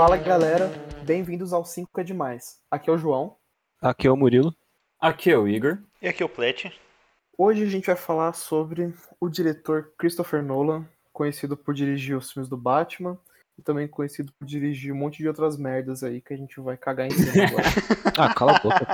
Fala galera, bem-vindos ao 5 é Demais. Aqui é o João. Aqui é o Murilo. Aqui é o Igor. E aqui é o Plet. Hoje a gente vai falar sobre o diretor Christopher Nolan, conhecido por dirigir os filmes do Batman e também conhecido por dirigir um monte de outras merdas aí que a gente vai cagar em cima agora. ah, cala a boca.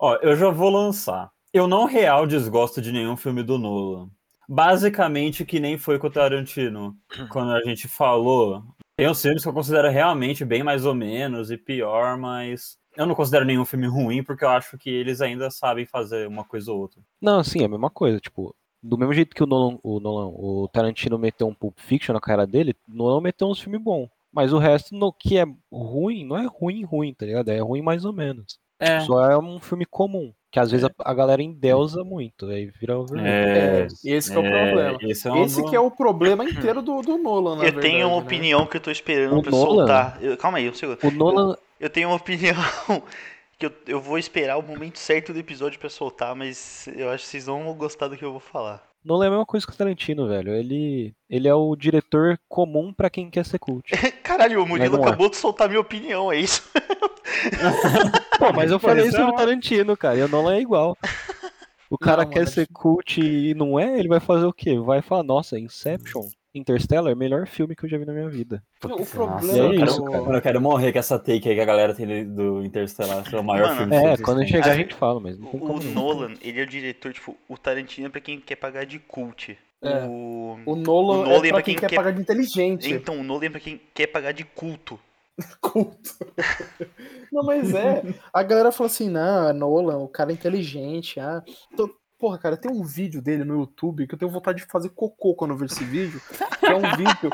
Ó, eu já vou lançar. Eu não real desgosto de nenhum filme do Nolan. Basicamente que nem foi com o Tarantino. Quando a gente falou, tem uns filmes que eu considero realmente bem mais ou menos e pior, mas eu não considero nenhum filme ruim porque eu acho que eles ainda sabem fazer uma coisa ou outra. Não, sim, é a mesma coisa. Tipo, do mesmo jeito que o Nolan, o, Nolan, o Tarantino meteu um Pulp Fiction na cara dele, o Nolan meteu uns filmes bons. Mas o resto no que é ruim, não é ruim, ruim, tá ligado? É ruim mais ou menos. É. Só é um filme comum. Que às vezes a, a galera endeusa muito, aí vira o É, esse que é o problema. Esse, é um Esse que é o problema inteiro do, do Nolan, na eu verdade, tenho uma né? opinião que eu tô esperando O pra Nolan? soltar. Eu- calma aí, um segundo. O Nolan, Eu tenho uma opinião que eu, eu vou esperar o momento certo do episódio pra soltar, mas eu acho que vocês não vão gostar do que eu vou falar. Nolan é a mesma coisa que o Tarantino, velho. Ele, ele é o diretor comum pra quem quer ser cult. Caralho, o Murilo é. acabou de soltar minha opinião, é isso? Pô, mas eu falei isso sobre é o uma- Tarantino, cara, e o Nolan é igual. O cara Não, quer mano, ser cult e não é, ele vai fazer o quê? Vai falar, nossa, Inception, Interstellar, melhor filme que eu já vi na minha vida. Não, o Nossa, problema é eu quero, isso, cara. eu quero morrer com essa take aí que a galera tem do Interstellar, que é o maior Mano, filme É, quando chegar a gente fala, mas não tem O, o não. Nolan, ele é o diretor, tipo, o Tarantino é pra quem quer pagar de cult. É. O... O Nolan, O Nolan é é pra pra quem, quem quer quer- pagar de inteligente. Então, o Nolan é pra quem quer pagar de culto. Culto. Não, mas é. A galera fala assim, não, é Nolan, o cara é inteligente. Ah. Então, porra, cara, tem um vídeo dele no YouTube que eu tenho vontade de fazer cocô quando eu ver esse vídeo. Que é um vídeo.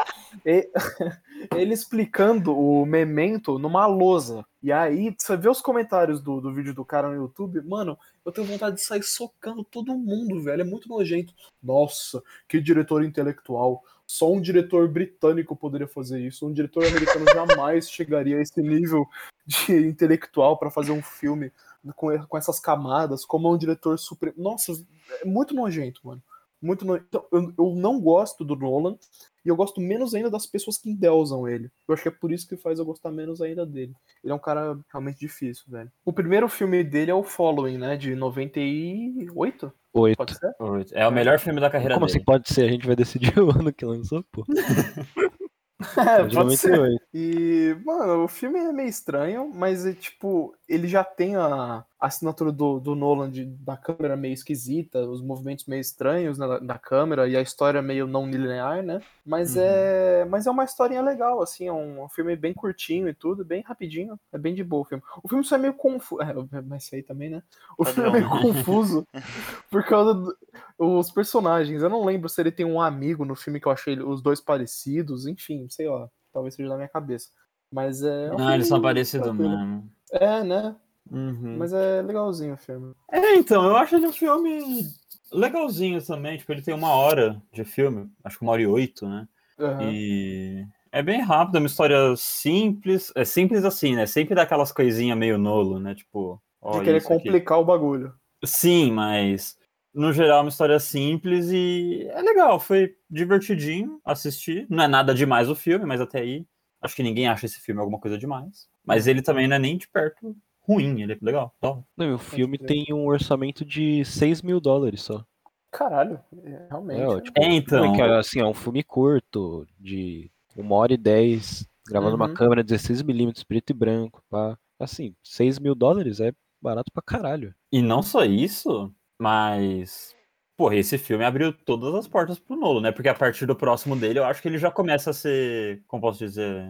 é- ele explicando o memento numa lousa. E aí, você vê os comentários do, do vídeo do cara no YouTube, mano, eu tenho vontade de sair socando todo mundo, velho. É muito nojento. Nossa, que diretor intelectual. Só um diretor britânico poderia fazer isso. Um diretor americano jamais chegaria a esse nível de intelectual pra fazer um filme com, com essas camadas, como um diretor super. Nossa, é muito nojento, mano. Muito no... então, eu, eu não gosto do Nolan e eu gosto menos ainda das pessoas que endeusam ele. Eu acho que é por isso que faz eu gostar menos ainda dele. Ele é um cara realmente difícil, velho. O primeiro filme dele é o Following, né? De 98? Oito. Pode ser? É o melhor filme da carreira Como assim dele. pode ser? A gente vai decidir o ano que lançou, pô. É, De pode ser. 98. E, mano, o filme é meio estranho, mas é tipo, ele já tem a assinatura do, do Nolan de, da câmera meio esquisita, os movimentos meio estranhos na, da câmera e a história meio não linear, né? Mas Uhum. é. Mas é uma historinha legal, assim, é um, um filme bem curtinho e tudo, bem rapidinho. É bem de boa o filme. O filme só é meio confuso. É, mas isso aí também, né? O filme é meio confuso por causa dos personagens. Eu não lembro se ele tem um amigo no filme que eu achei os dois parecidos, enfim, sei lá. Talvez seja da minha cabeça. Mas é. um Não, eles são parecidos mesmo. É, né? Uhum. Mas é legalzinho o filme. É, então, eu acho ele um filme legalzinho também. Tipo, ele tem uma hora de filme, acho que uma hora e oito, né? Aham. E é bem rápido, é uma história simples. É simples assim, né? Sempre dá aquelas coisinhas meio nolo, né? Tipo, De querer isso aqui. complicar o bagulho. Sim, mas no geral é uma história simples e é legal. Foi divertidinho assistir. Não é nada demais o filme, mas até aí acho que ninguém acha esse filme alguma coisa demais. Mas ele também não é nem de perto ruim, ele é legal. Top. Não, o filme tem um orçamento de 6 mil dólares só. Caralho, é, realmente. É, ó, tipo, É, então. é que, assim, é um filme curto, de uma hora e dez, gravado Uhum. numa câmera 16mm, preto e branco, pá. Assim, 6 mil dólares é barato pra caralho. E não só isso, mas. Porra, esse filme abriu todas as portas pro Nolo, né? Porque a partir do próximo dele, eu acho que ele já começa a ser, como posso dizer,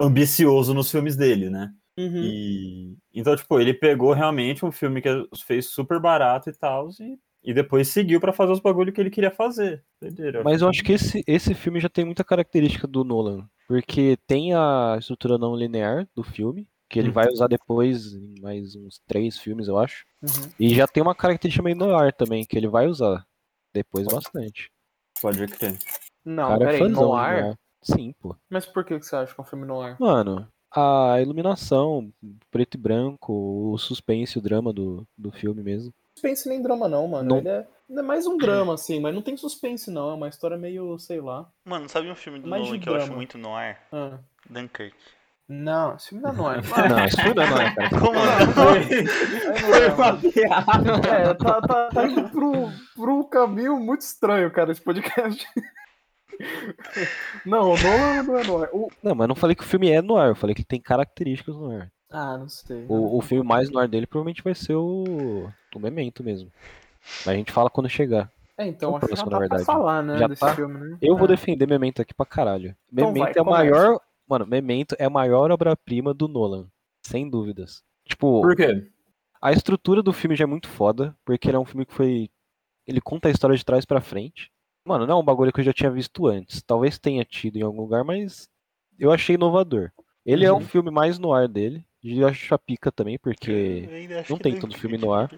ambicioso nos filmes dele, né? Uhum. E então, tipo, ele pegou realmente um filme que fez super barato e tal, e, e depois seguiu pra fazer os bagulho que ele queria fazer. Mas eu acho que esse, esse filme já tem muita característica do Nolan. Porque tem a estrutura não linear do filme, que ele Uhum. vai usar depois em mais uns três filmes, eu acho. Uhum. E já tem uma característica meio noir também, que ele vai usar depois bastante. Pode crer. Não, é peraí, de noir? Noir. Sim, pô. Mas por que que você acha que é um filme noir? Mano, a iluminação, preto e branco, o suspense, o drama do, do filme mesmo. suspense nem drama, não, mano. Não- Ele, é, ele é mais um drama, assim, mas não tem suspense, não. É uma história meio, sei lá. Mano, sabe um filme do Mais Nolan que eu acho drama. muito no ar? Ah. Dunkirk. Não, esse filme não é. Não, isso tudo não é, cara. Como não? Foi, não foi é, uma piada. É, tá, tá, tá indo pro, pro caminho muito estranho, cara, esse podcast. Não, o Nolan não é Nolan. O... Não, mas eu não falei que o filme é no ar, eu falei que ele tem características no ar. Ah, não sei. O, o filme mais no ar dele provavelmente vai ser o, o Memento mesmo. Mas a gente fala quando chegar. É, então, o acho que já próximo, tá na pra verdade. falar, né, Já desse tá? filme, né? Eu vou É. defender Memento aqui pra caralho. Então Memento vai, é a maior. Mano, Memento é a maior obra-prima do Nolan. Sem dúvidas. Tipo, Por quê? a estrutura do filme já é muito foda, porque ele é um filme que foi. Ele conta a história de trás pra frente. Mano, não é um bagulho que eu já tinha visto antes. Talvez tenha tido em algum lugar, mas eu achei inovador. Ele é o Uhum. filme mais no ar dele. Eu acho a pica também, porque. Não tem todo filme no ar.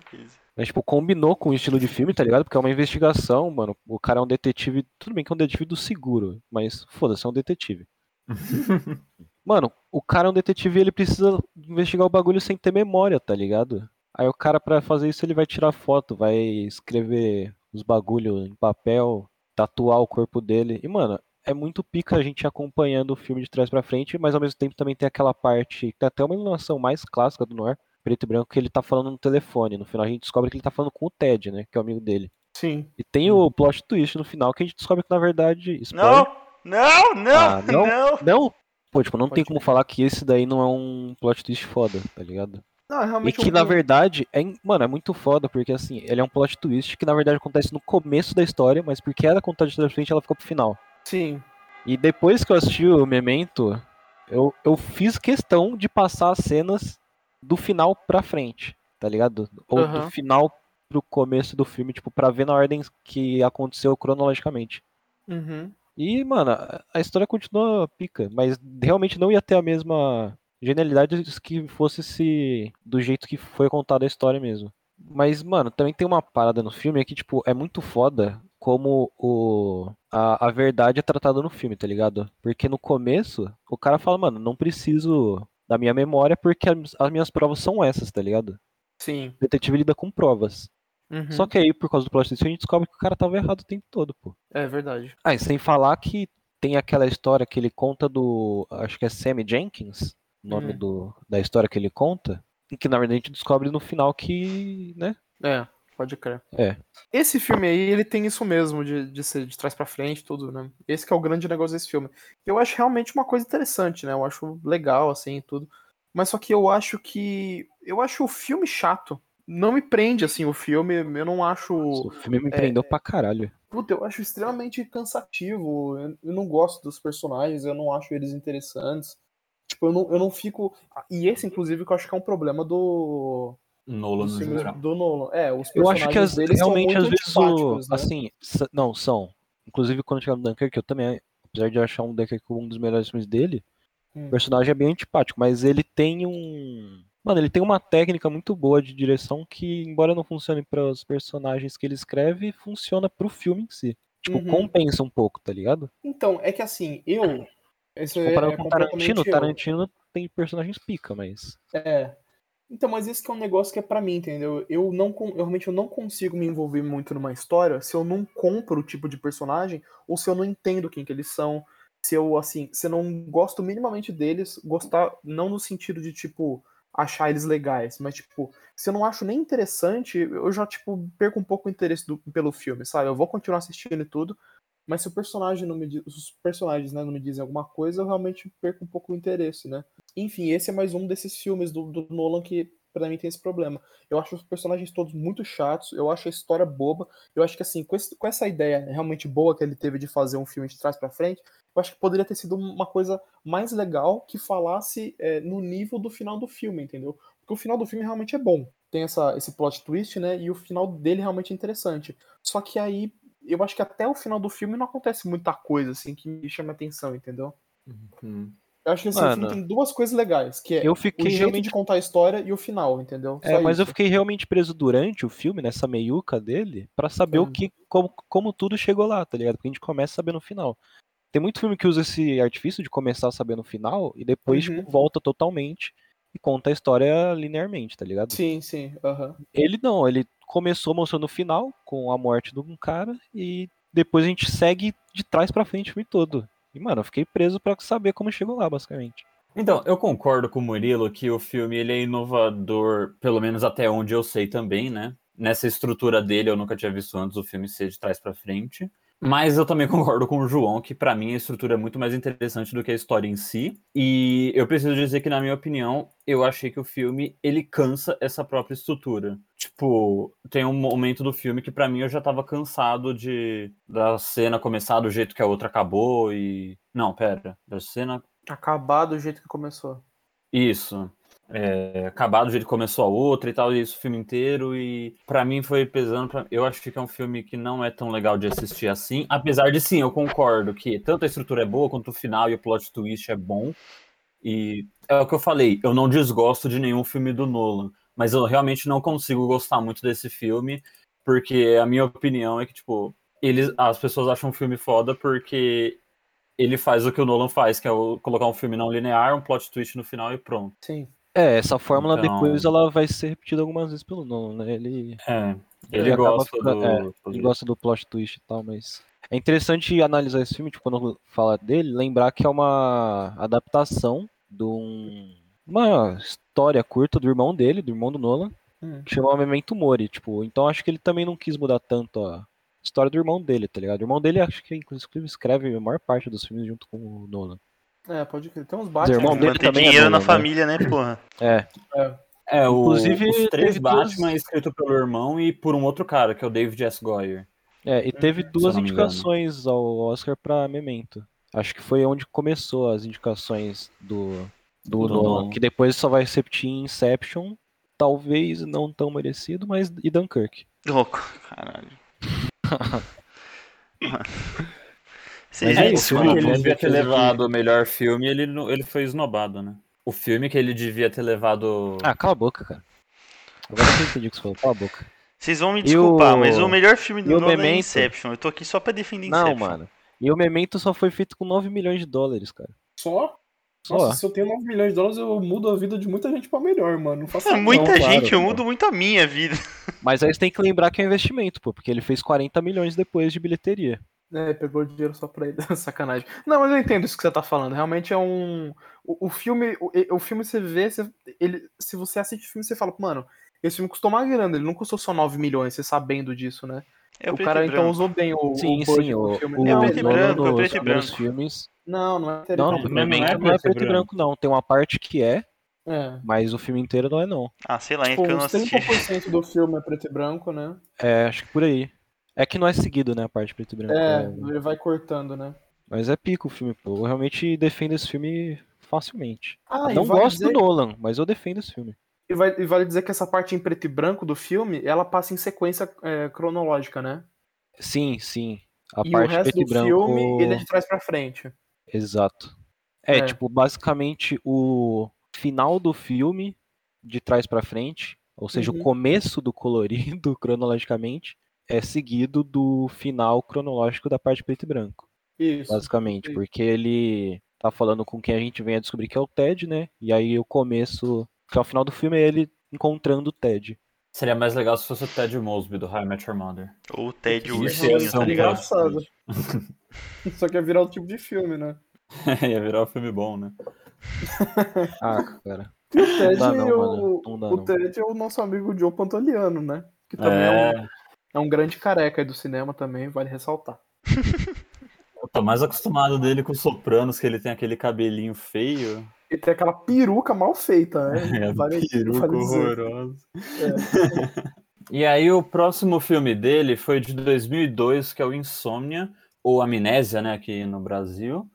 Mas, tipo, combinou com o estilo de filme, tá ligado? Porque é uma investigação, mano. O cara é um detetive. Tudo bem que é um detetive do seguro, mas foda-se, é um detetive. Mano, o cara é um detetive e ele precisa investigar o bagulho sem ter memória, tá ligado? Aí o cara, pra fazer isso, ele vai tirar foto, vai escrever os bagulho em papel, tatuar o corpo dele. E, mano, é muito pica a gente acompanhando o filme de trás pra frente, mas ao mesmo tempo também tem aquela parte, tem até uma iluminação mais clássica do Noir, preto e branco, que ele tá falando no telefone. No final a gente descobre que ele tá falando com o Ted, né? Que é o amigo dele. Sim. E tem o plot twist no final que a gente descobre que, na verdade. Spoiler, Não! Não! Não! Ah, não? não! Não! Pô, tipo, não Pode tem como falar que esse daí não é um plot twist foda, tá ligado? Não, é E realmente que, um- na verdade, é, mano, é muito foda, porque assim, ele é um plot twist que na verdade acontece no começo da história, mas porque era contado de trás frente, ela ficou pro final. Sim. E depois que eu assisti o Memento, eu, eu fiz questão de passar as cenas do final pra frente, tá ligado? Ou Aham. do final pro começo do filme, tipo, pra ver na ordem que aconteceu cronologicamente. Uhum. E, mano, a- a história continua pica, mas realmente não ia ter a mesma genialidade se que fosse se do jeito que foi contada a história mesmo. Mas, mano, também tem uma parada no filme que, tipo, é muito foda como o, a, a verdade é tratada no filme, tá ligado? Porque no começo, o cara fala, mano, não preciso da minha memória porque as, as minhas provas são essas, tá ligado? Sim. O detetive lida com provas. Uhum. Só que aí, por causa do plot twist, a gente descobre que o cara tava errado o tempo todo, pô. É verdade. Ah, e sem falar que tem aquela história que ele conta do. Acho que é Sammy Jenkins, nome Hum. do, da história que ele conta. E que na verdade a gente descobre no final que. né? É, pode crer. É. Esse filme aí, ele tem isso mesmo, de, de ser de trás pra frente, tudo, né? Esse que é o grande negócio desse filme. Eu acho realmente uma coisa interessante, né? Eu acho legal, assim, tudo. Mas só que eu acho que. Eu acho o filme chato. Não me prende, assim, o filme. Eu não acho. O filme me é, prendeu pra caralho. Puta, eu acho extremamente cansativo. Eu não gosto dos personagens, eu não acho eles interessantes. Tipo, eu não, eu não fico. E esse, inclusive, que eu acho que é um problema do. Nolan filmes geral. do Nolan. É, os Eu personagens acho que as- deles são realmente muito às vezes o. né? Assim, não, são. Inclusive quando chegar no Dunkirk, eu também, apesar de achar um Dunkirk um dos melhores filmes dele, Hum. o personagem é bem antipático, mas ele tem um. Mano, ele tem uma técnica muito boa de direção que, embora não funcione para os personagens que ele escreve, funciona pro filme em si. Tipo, Uhum. compensa um pouco, tá ligado? Então, é que assim, eu. Isso é, é com Tarantino, eu. Tarantino tem personagens pica, mas. É. Então, mas esse que é um negócio que é pra mim, entendeu? Eu não eu realmente eu não consigo me envolver muito numa história se eu não compro o tipo de personagem ou se eu não entendo quem que eles são, se eu assim, se eu não gosto minimamente deles, gostar não no sentido de tipo achar eles legais, mas tipo, se eu não acho nem interessante, eu já tipo perco um pouco o interesse do- pelo filme, sabe? Eu vou continuar assistindo e tudo, mas se o personagem não me diz, os personagens, né, não me dizem alguma coisa, eu realmente perco um pouco o interesse, né? Enfim, esse é mais um desses filmes do, do Nolan que pra mim tem esse problema. Eu acho os personagens todos muito chatos, eu acho a história boba. Eu acho que assim, com, esse- com essa ideia realmente boa que ele teve de fazer um filme de trás pra frente, eu acho que poderia ter sido uma coisa mais legal que falasse é, no nível do final do filme, entendeu? Porque o final do filme realmente é bom. Tem essa, esse plot twist, né? E o final dele realmente é interessante. Só que aí, eu acho que até o final do filme não acontece muita coisa, assim, que me chama atenção, entendeu? Hum. Eu acho que esse Mano, filme tem duas coisas legais, que é Eu o fiquei jeito realmente. de contar a história e o final, entendeu? É, mas eu isso. fiquei realmente preso durante o filme, nessa meiuca dele, pra saber Hum. o que, como, como tudo chegou lá, tá ligado? Porque a gente começa a saber no final. Tem muito filme que usa esse artifício de começar a saber no final e depois Uhum. tipo, volta totalmente e conta a história linearmente, tá ligado? Sim, sim. aham. Ele não, ele começou mostrando o final, com a morte de um cara, e depois a gente segue de trás pra frente o filme todo. E, mano, eu fiquei preso pra saber como chegou lá, basicamente. Então, eu concordo com o Murilo que o filme ele é inovador, pelo menos até onde eu sei também, né? Nessa estrutura dele, eu nunca tinha visto antes o filme ser de trás pra frente. Mas eu também concordo com o João que pra mim a estrutura é muito mais interessante do que a história em si. E eu preciso dizer que na minha opinião, eu achei que o filme ele cansa essa própria estrutura. Tipo, tem um momento do filme que pra mim eu já tava cansado de da cena começar do jeito que a outra acabou e não, pera, da cena Acabar do jeito que começou. isso. É, do jeito que começou a outra e tal, e isso o filme inteiro, e pra mim foi pesando. Pra... Eu acho que é um filme que não é tão legal de assistir assim. Apesar de sim, eu concordo que tanto a estrutura é boa quanto o final e o plot twist é bom. E é o que eu falei, eu não desgosto de nenhum filme do Nolan, mas eu realmente não consigo gostar muito desse filme, porque a minha opinião é que, tipo, eles, as pessoas acham um filme foda porque ele faz o que o Nolan faz, que é o- colocar um filme não linear, um plot twist no final e pronto. Sim. É, essa fórmula Então- depois ela vai ser repetida algumas vezes pelo Nolan, né? Ele, É, ele ele gosta ficando- do. é, ele gosta do plot twist e tal, mas. É interessante analisar esse filme, tipo, quando fala dele, lembrar que é uma adaptação de um- uma história curta do irmão dele, do irmão do Nolan, Hum. que chama Memento Mori, tipo, então acho que ele também não quis mudar tanto a história do irmão dele, tá ligado? O irmão dele acho que inclusive escreve a maior parte dos filmes junto com o Nolan. É, pode crer. Tem uns Os Batman. irmãos né? dele Manter também é dinheiro na Nolan, né? família, né, porra? É, É, o, Inclusive, os três duas- Batman é escrito pelo irmão e por um outro cara, que é o David S. Goyer. é, e teve eu duas indicações ao Oscar pra Memento. Acho que foi onde começou as indicações do, do, Do Nolan, que depois só vai repetir em Inception, talvez não tão merecido, mas e Dunkirk. Louco, caralho. Vocês Mas é isso, o filme que ele devia ter levado o melhor filme, ele, não- ele foi esnobado, né? O filme que ele devia ter levado. Ah, cala a boca, cara. Agora eu entendi o que você falou, cala a boca. Vocês vão me desculpar, o- mas o melhor filme do Nolan é Memento? Inception. Eu tô aqui só pra defender Não, Inception. mano. E o Memento só foi feito com 9 milhões de dólares, cara. Só? Só. Nossa, se eu tenho 9 milhões de dólares, eu mudo a vida de muita gente pra melhor, mano. Não faça É, muita não. claro, gente, eu claro. mudo muito a minha vida. Mas aí você tem que lembrar que é um investimento, pô, porque ele fez 40 milhões depois de bilheteria. É, pegou dinheiro só pra ele. Sacanagem. Não, mas eu entendo isso que você tá falando. Realmente é um. O, o filme. O, o filme você vê. Você, ele, se você assiste o filme, você fala, mano, esse filme custou uma grana, ele não custou só 9 milhões, você sabendo disso, né? É o preto cara então branco. usou bem o, Sim, o sim, o, filme. o É não, preto e branco, é preto e branco. filmes. não, não é Não, preto não, e branco. Memento Memento não é preto e branco, não. Tem uma parte que é, É. mas o filme inteiro não é, não. Ah, sei lá, é Tipo, que eu não assisti. 30% do filme é preto e branco, né? É, acho que por aí. É que não é seguido, né, a parte preto e branco. É, é- ele vai cortando, né? Mas é pico o filme, pô. Eu realmente defendo esse filme facilmente. Ah, não e vale gosto dizer- do Nolan, mas eu defendo esse filme. E, vai- e vale dizer que essa parte em preto e branco do filme, ela passa em sequência é, cronológica, né? Sim, sim. A e o parte resto preto e do branco. filme, ele é de trás pra frente. Exato. É, É. tipo, basicamente o final do filme, de trás pra frente, ou seja, Uhum. o começo do colorido, cronologicamente, é seguido do final cronológico da parte preto e branco, Isso. basicamente, Sim. porque ele tá falando com quem a gente vem a descobrir que é o Ted, né? E aí o começo, que é o final do filme, é ele encontrando o Ted. Seria mais legal se fosse o Ted Mosby do I Met Your Mother. Ou o Ted Isso Ursinho, tá um ligado? engraçado. Só que ia virar outro tipo de filme, né? Ia virar um filme bom, né? Ah, cara. E o Ted, dá não, é o. Não dá o não. Ted é o nosso amigo Joe Pantoliano, né? Que também é, um, É, é um grande careca aí do cinema também, vale ressaltar. eu tô mais acostumado dele com Sopranos, que ele tem aquele cabelinho feio. Ele tem aquela peruca mal feita, né? É, Vale- peruca vale horrorosa. E aí o próximo filme dele foi de 2002, que é o Insônia, ou Amnésia, né, aqui no Brasil.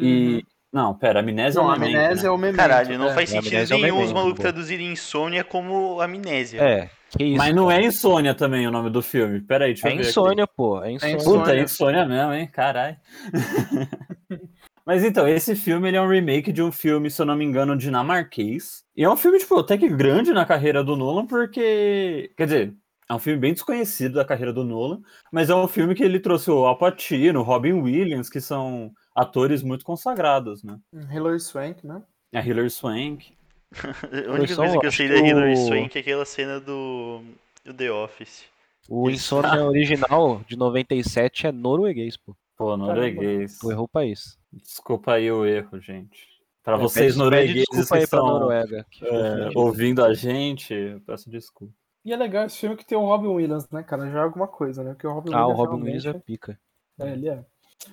E... Não, pera, Amnésia Uhum. Não, é a o Memento, amnésia né? é o memento. Caralho, não é. faz É, sentido Amnésia é nenhum os Memento, malucos pô. traduzirem insônia como amnésia. É, que isso. Mas não cara. é Insônia também o nome do filme. Pera aí, deixa É eu ver aqui. insônia, pô. É insônia. insônia. Puta, é insônia mesmo, hein? Caralho. Mas então, esse filme ele é um remake de um filme, se eu não me engano, dinamarquês. E é um filme, tipo, até que grande na carreira do Nolan, porque. Quer dizer, é um filme bem desconhecido da carreira do Nolan, mas é um filme que ele trouxe o Al Pacino, o Robin Williams, que são atores muito consagrados, né? Hilary Swank, né? A Hilary Swank. A única coisa que eu sei da Hilary o- Swank é aquela cena do o The Office. O. Insônia original de 97 é norueguês, pô. Pô, norueguês. Tu errou o país. Desculpa aí o erro, gente. Pra É, vocês noruegueses que aí pra estão Noruega. que é, ouvindo a gente, eu peço desculpa. E é legal esse filme que tem o Robin Williams, né, cara? Já é alguma coisa, né? Porque o Robin Ah, o Williams Robin Williams é pica. É, ele é.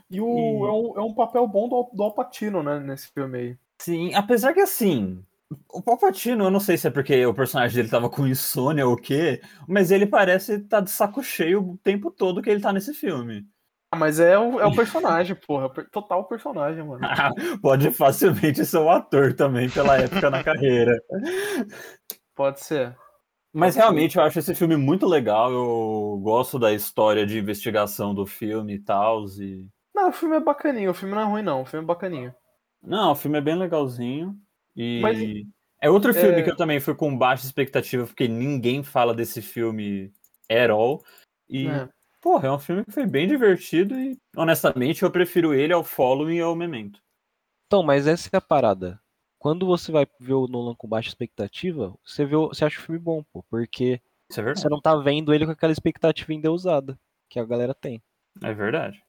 E, o, E- É, um, é um papel bom do, do Alpatino, né, nesse filme aí. Sim, apesar que assim, o Palpatino, eu não sei se é porque o personagem dele tava com insônia ou o quê, mas ele parece estar de saco cheio o tempo todo que ele tá nesse filme. Ah, mas é o, é o personagem, porra. é Total personagem, mano. Pode facilmente ser um ator também pela época na carreira. Pode ser. Mas realmente eu acho esse filme muito legal. Eu gosto da história de investigação do filme e tal. E... Não, o filme é bacaninho. O filme não é ruim, não. O filme é bacaninho. Não, o filme é bem legalzinho. E Mas- é outro filme é- que eu também fui com baixa expectativa, porque ninguém fala desse filme at all. E, É. porra, é um filme que foi bem divertido e, honestamente, eu prefiro ele ao Following e ao Memento. Então, mas essa é a parada. Quando você vai ver o Nolan com baixa expectativa, você, vê, você acha o filme bom, pô. Porque Isso é verdade. você não tá vendo ele com aquela expectativa endeusada que a galera tem. É verdade.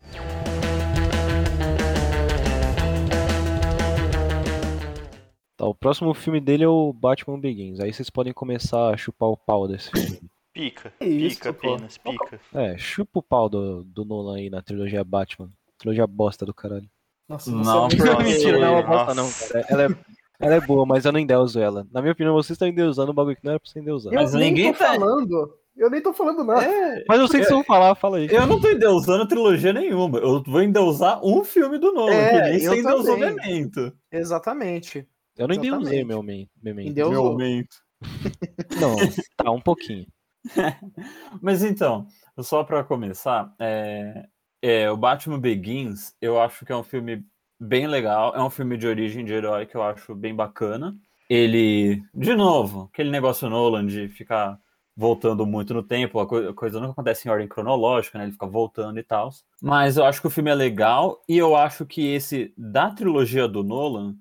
Tá, o próximo filme dele é o Batman Begins. Aí vocês podem começar a chupar o pau desse filme. Pica. Isso, pica pô. apenas, pica. É, chupa o pau do, do Nolan aí na trilogia Batman. Trilogia bosta do caralho. Nossa, Não, é porque- muito- Mentira, não é uma bosta não, cara. Ela é, ela é boa, mas eu não endeuso ela. Na minha opinião, vocês estão endeusando um bagulho que não era pra você endeusar. Eu Mas ninguém tá- falando. Eu nem tô falando nada. Mas eu sei que vocês vão falar, fala aí. Eu não tô endeusando trilogia nenhuma. Eu vou endeusar um filme do Nolan, É, que nem eu você endeusou também. Memento. Exatamente. Eu não endeusei Exatamente. meu men- memento. Endeusou. Memento. Não, tá, um pouquinho. Mas então, só pra começar, é, é, o Batman Begins, eu acho que é um filme bem legal. É um filme de origem de herói que eu acho bem bacana. Ele, de novo, aquele negócio Nolan de ficar voltando muito no tempo, a coi- a coisa nunca acontece em ordem cronológica, né? Ele fica voltando e tal. Mas eu acho que o filme é legal e eu acho que esse da trilogia do Nolan,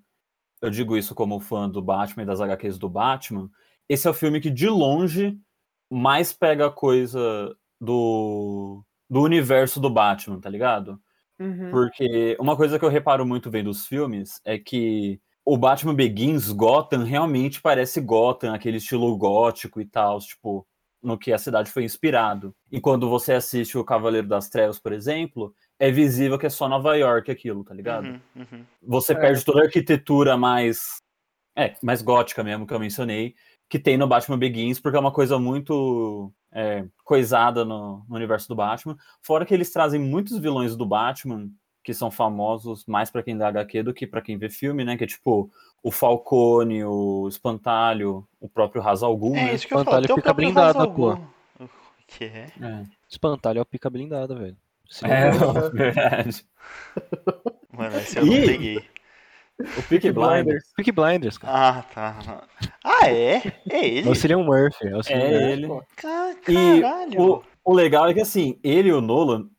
eu digo isso como fã do Batman e das HQs do Batman, esse é o filme que de longe mais pega coisa do, do universo do Batman, tá ligado? Uhum. Porque uma coisa que eu reparo muito vendo os filmes é que o Batman Begins, Gotham, realmente parece Gotham, aquele estilo gótico e tal, tipo, no que a cidade foi inspirado. E quando você assiste o Cavaleiro das Trevas, por exemplo, é visível que é só Nova York aquilo, tá ligado? Uhum, uhum. Você É. perde toda a arquitetura mais. É, mais gótica mesmo, que eu mencionei, que tem no Batman Begins, porque é uma coisa muito é, coisada no, no universo do Batman. Fora que eles trazem muitos vilões do Batman, que são famosos mais pra quem dá HQ do que pra quem vê filme, né? Que é tipo o Falcone, o Espantalho, o próprio Ra's al Ghul, É né? isso que eu Espantalho falo. Fica blindado, pô. Ghul. O que é? É, Espantalho é o pica blindada, velho. Se é verdade. Mano, esse eu não Ih! peguei. O Peaky Blinders. Peaky Blinders, cara. Ah, tá. Ah, é? É ele? É o Cillian Murphy. É o Cillian É Murphy. ele. pô. Ca- E Caralho. o, o legal é que, assim, ele e o Nolan,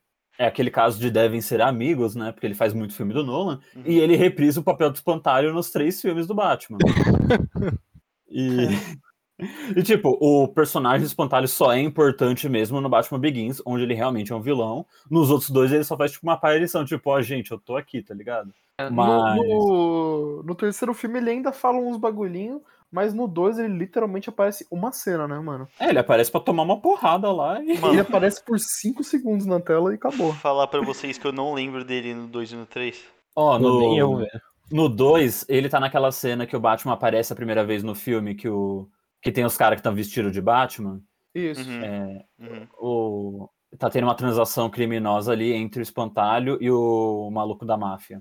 é aquele caso de devem ser amigos, né? Porque ele faz muito filme do Nolan, Uhum. e ele reprisa o papel do espantalho nos três filmes do Batman. e, e, tipo, o personagem do espantalho só é importante mesmo no Batman Begins, onde ele realmente é um vilão. Nos outros dois, ele só faz, tipo, uma aparição, tipo, ó, gente, eu tô aqui, tá ligado? Mas... No, no, no terceiro filme ele ainda fala uns bagulhinho, mas no 2 ele literalmente aparece uma cena, né, mano? É, ele aparece pra tomar uma porrada lá e... Mano. Ele aparece por 5 segundos na tela e acabou. Vou falar pra vocês que eu não lembro dele no 2 e no 3. Ó, eu, no, velho. no 2, ele tá naquela cena que o Batman aparece a primeira vez no filme, que, o, que tem os caras que estão vestidos de Batman. Isso. Uhum, É, uhum. o, tá tendo uma transação criminosa ali entre o espantalho e o maluco da máfia.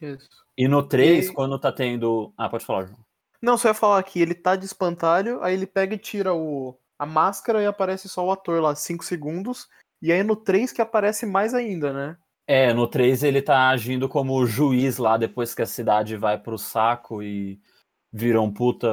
Isso. E no 3, E- quando tá tendo. Ah, pode falar, João. Não, só ia falar que ele tá de espantalho, aí ele pega e tira o, a máscara e aparece só o ator lá, 5 segundos. E aí no 3 que aparece mais ainda, né? É, no 3 ele tá agindo como juiz lá depois que a cidade vai pro saco e vira um puta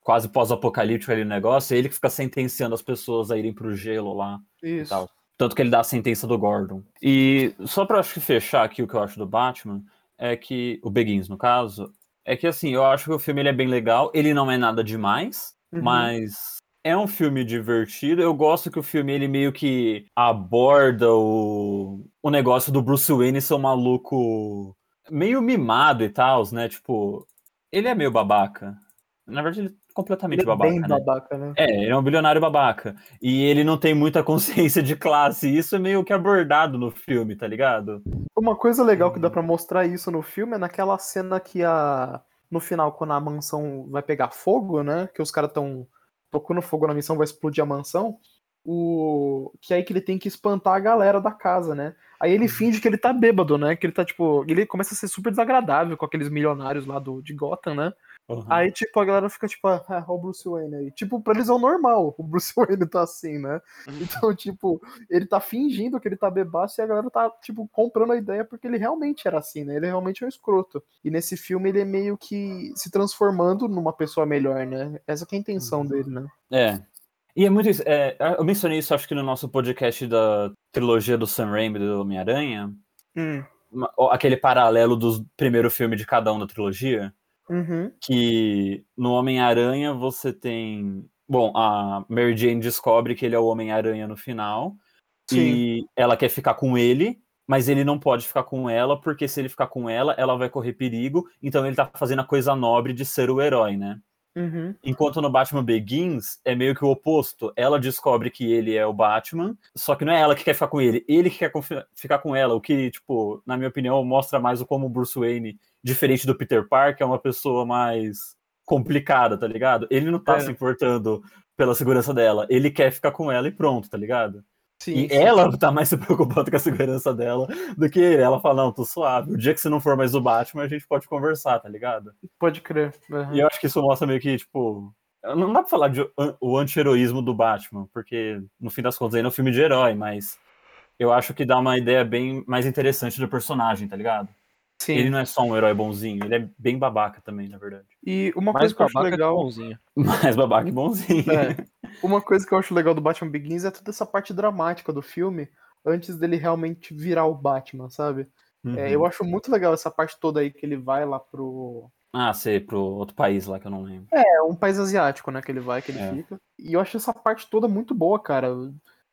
quase pós-apocalíptico ali o negócio. É ele que fica sentenciando as pessoas a irem pro gelo lá. Isso. Tanto que ele dá a sentença do Gordon. E só pra acho que fechar aqui o que eu acho do Batman, é que. O Begins, no caso, é que assim, eu acho que o filme ele é bem legal. Ele não é nada demais, Uhum. mas é um filme divertido. Eu gosto que o filme ele meio que aborda o, o negócio do Bruce Wayne ser um maluco meio mimado e tal, né? Tipo, ele é meio babaca. Na verdade, ele completamente Ele é babaca. bem né? babaca, né? É, ele é um bilionário babaca. E ele não tem muita consciência de classe. E isso é meio que abordado no filme, tá ligado? Uma coisa legal que dá pra mostrar isso no filme é naquela cena que a. No final, quando a mansão vai pegar fogo, né? Que os caras estão tocando fogo na missão, vai explodir a mansão. O... Que é aí que ele tem que espantar a galera da casa, né? Aí ele finge que ele tá bêbado, né? Que ele tá, tipo. Ele começa a ser super desagradável com aqueles milionários lá do, de Gotham, né? Uhum. Aí, tipo, a galera fica tipo, ah, ó o Bruce Wayne aí. Tipo, pra eles é o normal, o Bruce Wayne tá assim, né? Então, tipo, ele tá fingindo que ele tá bebaço e a galera tá, tipo, comprando a ideia porque ele realmente era assim, né? Ele realmente é um escroto. E nesse filme ele é meio que se transformando numa pessoa melhor, né? Essa que é a intenção dele, né? É. E é muito isso. é, eu mencionei isso, acho que no nosso podcast da trilogia do Sam Raimi do Homem-Aranha. Hum. Aquele paralelo do primeiro filme de cada um da trilogia. Uhum. que no Homem-Aranha você tem. Bom, a Mary Jane descobre que ele é o Homem-Aranha no final. Sim. E ela quer ficar com ele, mas ele não pode ficar com ela, porque se ele ficar com ela, ela vai correr perigo. Então ele tá fazendo a coisa nobre de ser o herói, né? Uhum. Enquanto no Batman Begins é meio que o oposto. Ela descobre que ele é o Batman, só que não é ela que quer ficar com ele, ele que quer ficar com ela. O que, tipo, na minha opinião, mostra mais o como o Bruce Wayne, diferente do Peter Parker, é uma pessoa mais complicada, tá ligado? Ele não tá É. se importando pela segurança dela, ele quer ficar com ela e pronto, tá ligado? Sim, E sim. ela tá mais se preocupando com a segurança dela do que ele. Ela fala, não, tô suave. O dia que você não for mais o Batman, a gente pode conversar, tá ligado? Pode crer. Uhum. E eu acho que isso mostra meio que, tipo. Não dá pra falar de o anti-heroísmo do Batman, porque no fim das contas ainda é um filme de herói, mas eu acho que dá uma ideia bem mais interessante do personagem, tá ligado? Sim. Ele não é só um herói bonzinho, ele é bem babaca também, na verdade. E uma Mais coisa que eu acho babaca que legal. bonzinho. Mais babaca e bonzinho. É. Uma coisa que eu acho legal do Batman Begins é toda essa parte dramática do filme antes dele realmente virar o Batman, sabe? Uhum. É, eu acho muito legal essa parte toda aí que ele vai lá pro. Ah, sei, pro outro país lá que eu não lembro. É um país asiático, né? Que ele vai, que ele É. fica. E eu acho essa parte toda muito boa, cara.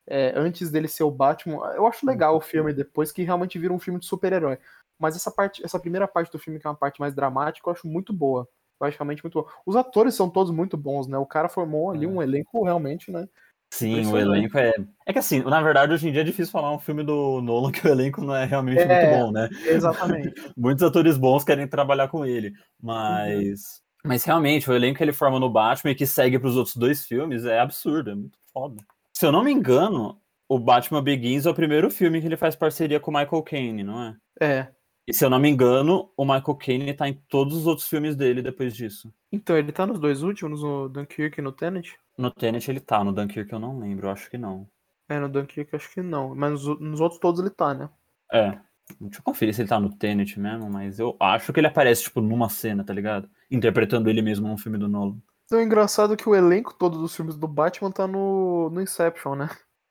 É, antes dele ser o Batman, eu acho legal o filme depois que realmente vira um filme de super-herói. Mas essa parte, essa primeira parte do filme, que é uma parte mais dramática, eu acho muito boa. Realmente muito boa. Os atores são todos muito bons, né? O cara formou ali É. um elenco realmente, né? Sim, o elenco é. É que assim, na verdade, hoje em dia é difícil falar um filme do Nolan que o elenco não é realmente É. muito bom, né? Exatamente. Muitos atores bons querem trabalhar com ele, mas. Mas realmente, o elenco que ele forma no Batman e que segue pros outros dois filmes é absurdo, é muito foda. Se eu não me engano, o Batman Begins é o primeiro filme que ele faz parceria com o Michael Caine, não é? É. E se eu não me engano, o Michael Caine tá em todos os outros filmes dele depois disso. Então, ele tá nos dois últimos, no Dunkirk e no Tenet? No Tenet ele tá, no Dunkirk eu não lembro, eu acho que não. É, no Dunkirk eu acho que não. Mas nos, nos outros todos ele tá, né? É. Deixa eu conferir se ele tá no Tenet mesmo, mas eu acho que ele aparece, tipo, numa cena, tá ligado? Interpretando ele mesmo num filme do Nolan. Então, é engraçado que o elenco todo dos filmes do Batman tá no, no Inception, né?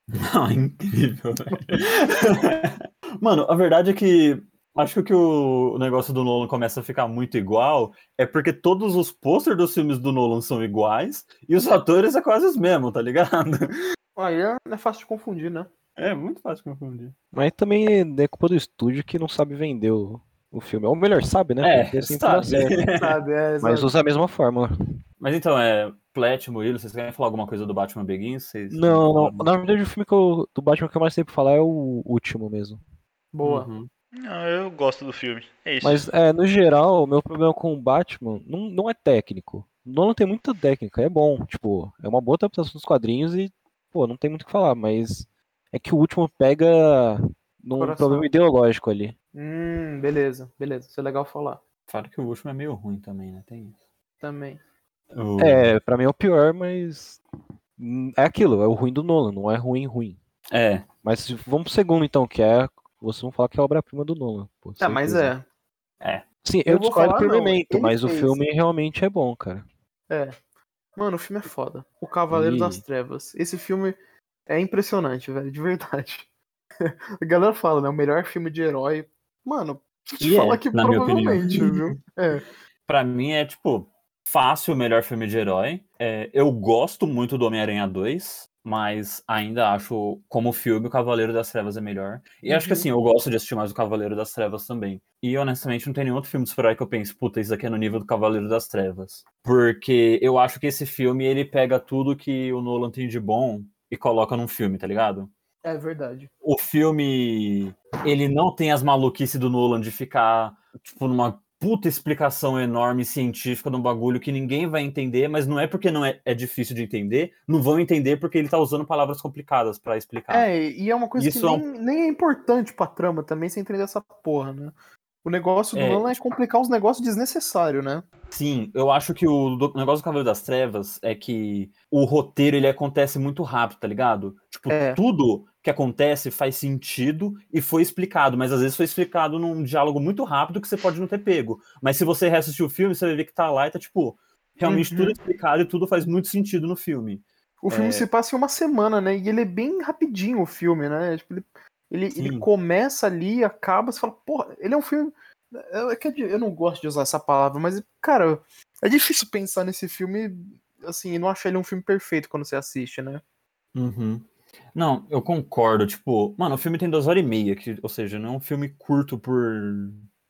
Não, incrível, velho. Mano, a verdade é que acho que o negócio do Nolan começa a ficar muito igual é porque todos os posters dos filmes do Nolan são iguais e os atores é quase os mesmos, tá ligado? Aí é, é fácil de confundir, né? É muito fácil confundir. Mas também é culpa do estúdio que não sabe vender o, o filme. Ou melhor, sabe, né? É, sempre dá sabe. é, Mas usa a mesma fórmula. Mas então, é. Plet, Murilo, vocês querem falar alguma coisa do Batman Begins? Vocês... Não, não. Na verdade, o filme que eu, do Batman que eu mais sei pra falar é o último mesmo. Boa. Uhum. Não, eu gosto do filme. É isso. Mas, é, no geral, o meu problema com o Batman não, não é técnico. O Nolan tem muita técnica, é bom. Tipo, é uma boa adaptação dos quadrinhos e, pô, não tem muito o que falar. Mas é que o último pega num Coração. problema ideológico ali. Hum, beleza, beleza. Isso é legal falar. Fala que o último é meio ruim também, né? Tem isso. Também. O- É, pra mim é o pior, mas. hum, É aquilo, é o ruim do Nolan, não é ruim, ruim. É, Mas vamos pro segundo, então, que é. Vocês vão falar que é a obra-prima do Nolan. Pô, Tá, mas certeza. é. Sim, Eu eu, discordo por não, Memento, ele mas o fez. filme realmente é bom, cara. É. Mano, o filme é foda. O Cavaleiro Ih. das Trevas. Esse filme é impressionante, velho, de verdade. A galera fala, né? O melhor filme de herói. Mano, te E é, falar que na minha opinião. provavelmente, viu? É. pra mim é tipo. fácil o melhor filme de herói. É, eu gosto muito do Homem-Aranha 2, mas ainda acho, como filme, o Cavaleiro das Trevas é melhor. E acho que Uhum. assim, eu gosto de assistir mais o Cavaleiro das Trevas também. E honestamente, não tem nenhum outro filme de super-herói que eu pense, puta, isso aqui é no nível do Cavaleiro das Trevas. Porque eu acho que esse filme, ele pega tudo que o Nolan tem de bom e coloca num filme, tá ligado? É verdade. o filme ele não tem as maluquices do Nolan de ficar tipo numa puta explicação enorme científica de um bagulho que ninguém vai entender, mas não é porque não é, é difícil de entender, não vão entender porque ele tá usando palavras complicadas pra explicar. É, e é uma coisa Isso que é um- nem, nem é importante pra trama também, sem entender essa porra, né? O negócio do É, Nolan é complicar uns negócios desnecessários, né? Sim, eu acho que o do- negócio do Cavaleiro das Trevas é que o roteiro ele acontece muito rápido, tá ligado? Tipo, É. tudo que acontece faz sentido e foi explicado, mas às vezes foi explicado num diálogo muito rápido que você pode não ter pego. Mas se você reassistir o filme, você vai ver que tá lá e tá tipo, realmente Uhum. tudo é explicado e tudo faz muito sentido no filme. O filme É. se passa em uma semana, né? E ele é bem rapidinho o filme, né? Tipo, ele, ele, ele começa ali, acaba, você fala, porra, ele é um filme. Eu, é que eu- eu não gosto de usar essa palavra, mas, cara, é difícil pensar nesse filme assim e não achar ele um filme perfeito quando você assiste, né? Uhum. Não, eu concordo. Tipo, mano, o filme tem duas horas e meia, que, ou seja, não é um filme curto por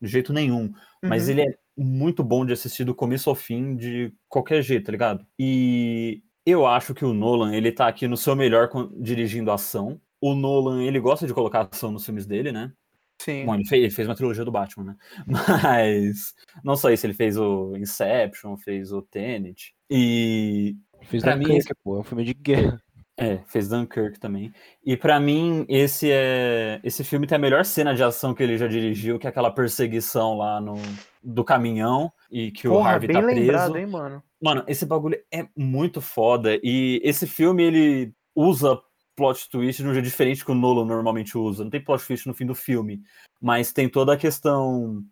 jeito nenhum. Mas Uhum. ele é muito bom de assistir do começo ao fim, de qualquer jeito, tá ligado? E eu acho que o Nolan, ele tá aqui no seu melhor con- dirigindo ação. O Nolan, ele gosta de colocar ação nos filmes dele, né? Sim. Bom, ele fez, ele fez uma trilogia do Batman, né? Mas não só isso, ele fez o Inception, fez o Tenet. E Fiz Pra mim, pô, é um filme de guerra. É, fez Dunkirk também. E pra mim, esse é esse filme tem a melhor cena de ação que ele já dirigiu, que é aquela perseguição lá no do caminhão e que o Porra, Harvey bem tá lembrado, preso. hein, mano? Mano, esse bagulho é muito foda e esse filme ele usa plot twist de um jeito diferente que o Nolan normalmente usa. Não tem plot twist no fim do filme, mas tem toda a questão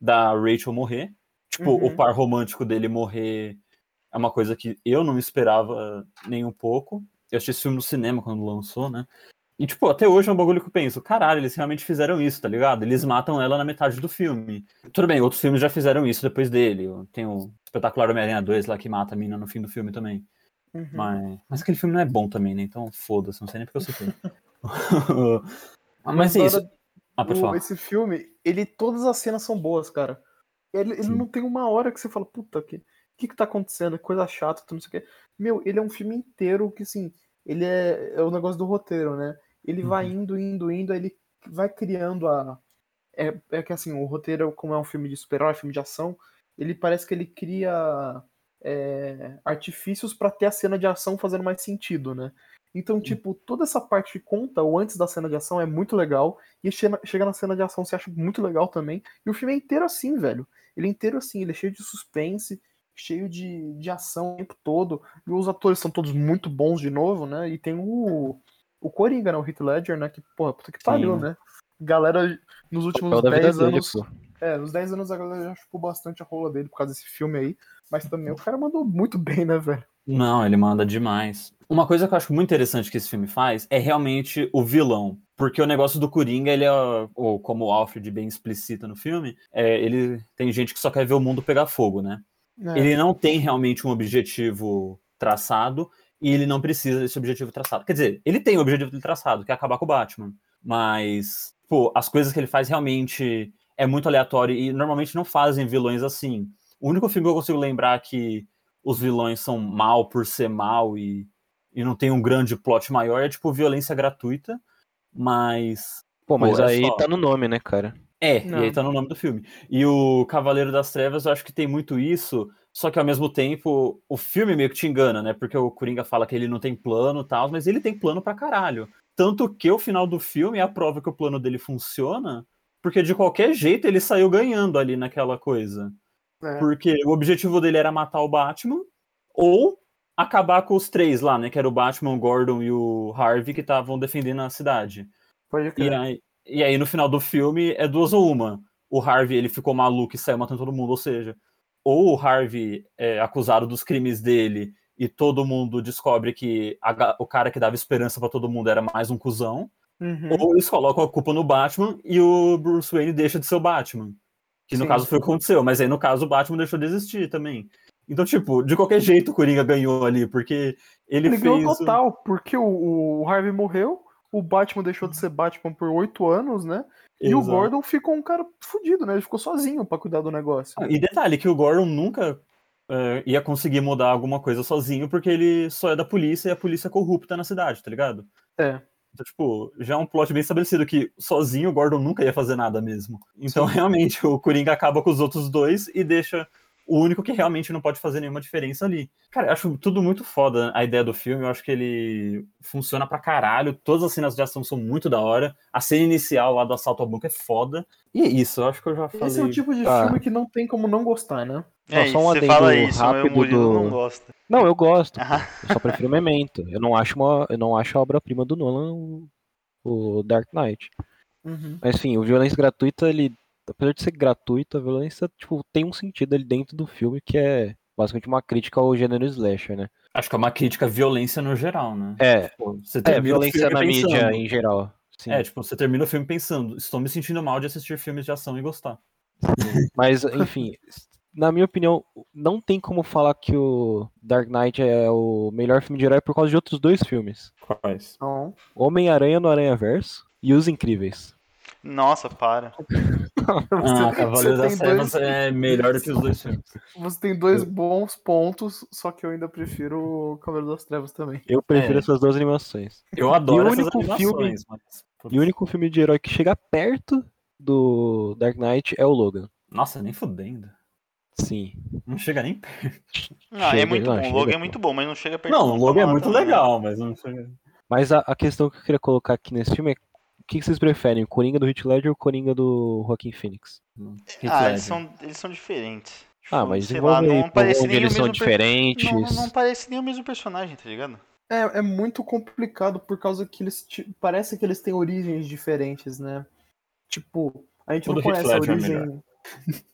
da Rachel morrer. Tipo, Uhum. o par romântico dele morrer é uma coisa que eu não esperava nem um pouco. Eu assisti esse filme no cinema quando lançou, né? E, tipo, até hoje é um bagulho que eu penso, caralho, eles realmente fizeram isso, tá ligado? Eles matam ela na metade do filme. Tudo bem, outros filmes já fizeram isso depois dele. Tem o Espetacular Homem-Aranha 2 lá que mata a mina no fim do filme também. Uhum. Mas, mas aquele filme não é bom também, né? Então foda-se, não sei nem porque eu citei. mas é isso. Ah, pode falar. esse filme, ele todas as cenas são boas, cara. Ele, ele não tem uma hora que você fala, puta, que que, que tá acontecendo? Que Coisa chata, tudo não sei o quê. Meu, ele é um filme inteiro que, assim, ele é, é o negócio do roteiro, né? Ele vai Uhum. indo, indo, indo, aí ele vai criando a. É, é que, assim, o roteiro, como é um filme de super-herói, filme de ação, ele parece que ele cria é, artifícios pra ter a cena de ação fazendo mais sentido, né? Então, tipo, toda essa parte que conta o antes da cena de ação é muito legal. E chega, chega na cena de ação você acha muito legal também. E o filme é inteiro assim, velho. Ele é inteiro assim, ele é cheio de suspense, cheio de, de ação o tempo todo. E os atores são todos muito bons de novo, né? E tem o, o Coringa, né? O Heath Ledger, né? Que, porra, puta que pariu, Sim. né? Galera, nos últimos Papel da vida 10 dele, anos. pô. É, nos 10 anos a galera já chupou bastante a rola dele por causa desse filme aí. Mas também o cara mandou muito bem, né, velho? Não, ele manda demais. Uma coisa que eu acho muito interessante que esse filme faz é realmente o vilão. Porque o negócio do Coringa, ele é, ou como o Alfred bem explicita no filme, é, ele tem gente que só quer ver o mundo pegar fogo, né? É. Ele não tem realmente um objetivo traçado e ele não precisa desse objetivo traçado. Quer dizer, ele tem o objetivo traçado, que é acabar com o Batman. Mas, pô, as coisas que ele faz realmente é muito aleatório e normalmente não fazem vilões assim. O único filme que eu consigo lembrar que os vilões são mal por ser mal e, e não tem um grande plot maior é tipo violência gratuita, mas Pô, mas Pô, é aí só- tá no nome, né, cara? É, Não. e aí tá no nome do filme. E o Cavaleiro das Trevas, eu acho que tem muito isso, só que ao mesmo tempo o filme meio que te engana, né? Porque o Coringa fala que ele não tem plano e tal, mas ele tem plano pra caralho. Tanto que o final do filme é a prova que o plano dele funciona, porque de qualquer jeito ele saiu ganhando ali naquela coisa. É. Porque o objetivo dele era matar o Batman ou acabar com os três lá, né? Que era o Batman, o Gordon e o Harvey que estavam defendendo a cidade. Pode E crer. aí, e aí, no final do filme, é duas ou uma. O Harvey, ele ficou maluco e saiu matando todo mundo, ou seja, ou o Harvey é acusado dos crimes dele e todo mundo descobre que a o cara que dava esperança pra todo mundo era mais um cuzão, Uhum. ou eles colocam a culpa no Batman e o Bruce Wayne deixa de ser o Batman. Que no Sim. caso foi o que aconteceu, mas aí no caso o Batman deixou de existir também. Então, tipo, de qualquer jeito o Coringa ganhou ali, porque ele, Ele fez. ganhou o- total, porque o, o Harvey morreu, o Batman deixou de ser Batman por oito anos, né? E o Exato. Gordon ficou um cara fudido, né? Ele ficou sozinho pra cuidar do negócio. Ah, E detalhe, que o Gordon nunca eh, ia conseguir mudar alguma coisa sozinho, porque ele só é da polícia e a polícia é corrupta na cidade, tá ligado? É. Então, tipo, já é um plot bem estabelecido que sozinho o Gordon nunca ia fazer nada mesmo. Então, realmente, o Coringa acaba com os outros dois e deixa o único que realmente não pode fazer nenhuma diferença ali. Cara, eu acho tudo muito foda a ideia do filme. Eu acho que ele funciona pra caralho. Todas as cenas de ação são muito da hora. A cena inicial lá do assalto ao banco é foda. E é isso, eu acho que eu já falei. Esse é o tipo de Tá. filme que não tem como não gostar, né? É, só um você adendo fala isso, mas o rápido Murilo do- não gosta. Não, eu gosto. Ah, Eu só prefiro Memento. Eu não acho uma, eu não acho a obra-prima do Nolan o, o Dark Knight. Uhum. Mas enfim, o violência gratuita, ele, apesar de ser gratuito, a violência tipo tem um sentido ali dentro do filme que é basicamente uma crítica ao gênero slasher, né? Acho que é uma crítica à violência no geral, né? É, Tipo, você é termina o violência filme na pensando- mídia em geral. Sim. É, tipo, você termina o filme pensando, estou me sentindo mal de assistir filmes de ação e gostar. Mas, enfim, na minha opinião, não tem como falar que o Dark Knight é o melhor filme de herói por causa de outros dois filmes: Quais? Homem-Aranha no Aranha Verso e Os Incríveis. Nossa, para. Ah, Cavaleiro das tem Trevas dois- é melhor do que os dois filmes. Você tem dois bons pontos, só que eu ainda prefiro o Cavaleiro das Trevas também. Eu prefiro É. essas duas animações. Eu adoro E o essas animações, mas... E o único filme de herói que chega perto do Dark Knight é o Logan. Nossa, nem fudendo. Sim. Não chega nem Ah, é Chega, muito não, bom. O Logan é muito bom, mas não chega perto Não, o Logan é muito né? legal, mas não chega... Mas a, a questão que eu queria colocar aqui nesse filme é que que vocês preferem, o Coringa do Heath Ledger ou o Coringa do Joaquin Phoenix? Heath Ah, eles são, eles são diferentes. Ah, Tipo, mas sei lá, não parece nem eles são mesmo diferentes. Não, não parece nem o mesmo personagem, tá ligado? É, é muito complicado por causa que eles. Parece que eles têm origens diferentes, né? Tipo, a gente O não conhece a é origem.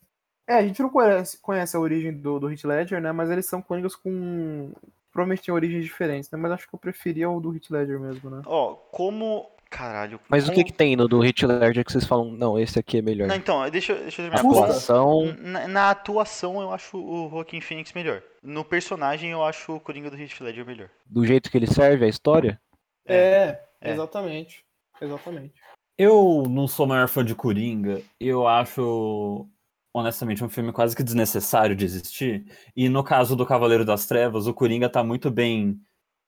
É, a gente não conhece, conhece a origem do, do Heath Ledger, né? Mas eles são Coringas com. Provavelmente têm origens diferentes, né? Mas acho que eu preferia o do Heath Ledger mesmo, né? Ó, como. Caralho. Mas o que que tem no do Heath Ledger que vocês falam, não, esse aqui é melhor? Não, então, deixa, eu- deixa eu terminar. Atuação, Na, na atuação, eu acho o Joaquin Phoenix melhor. No personagem, eu acho o Coringa do Heath Ledger melhor. do jeito que ele serve a história, É, é. exatamente. Exatamente. Eu não sou maior fã de Coringa. Eu acho, honestamente, um filme quase que desnecessário de existir. E no caso do Cavaleiro das Trevas, o Coringa tá muito bem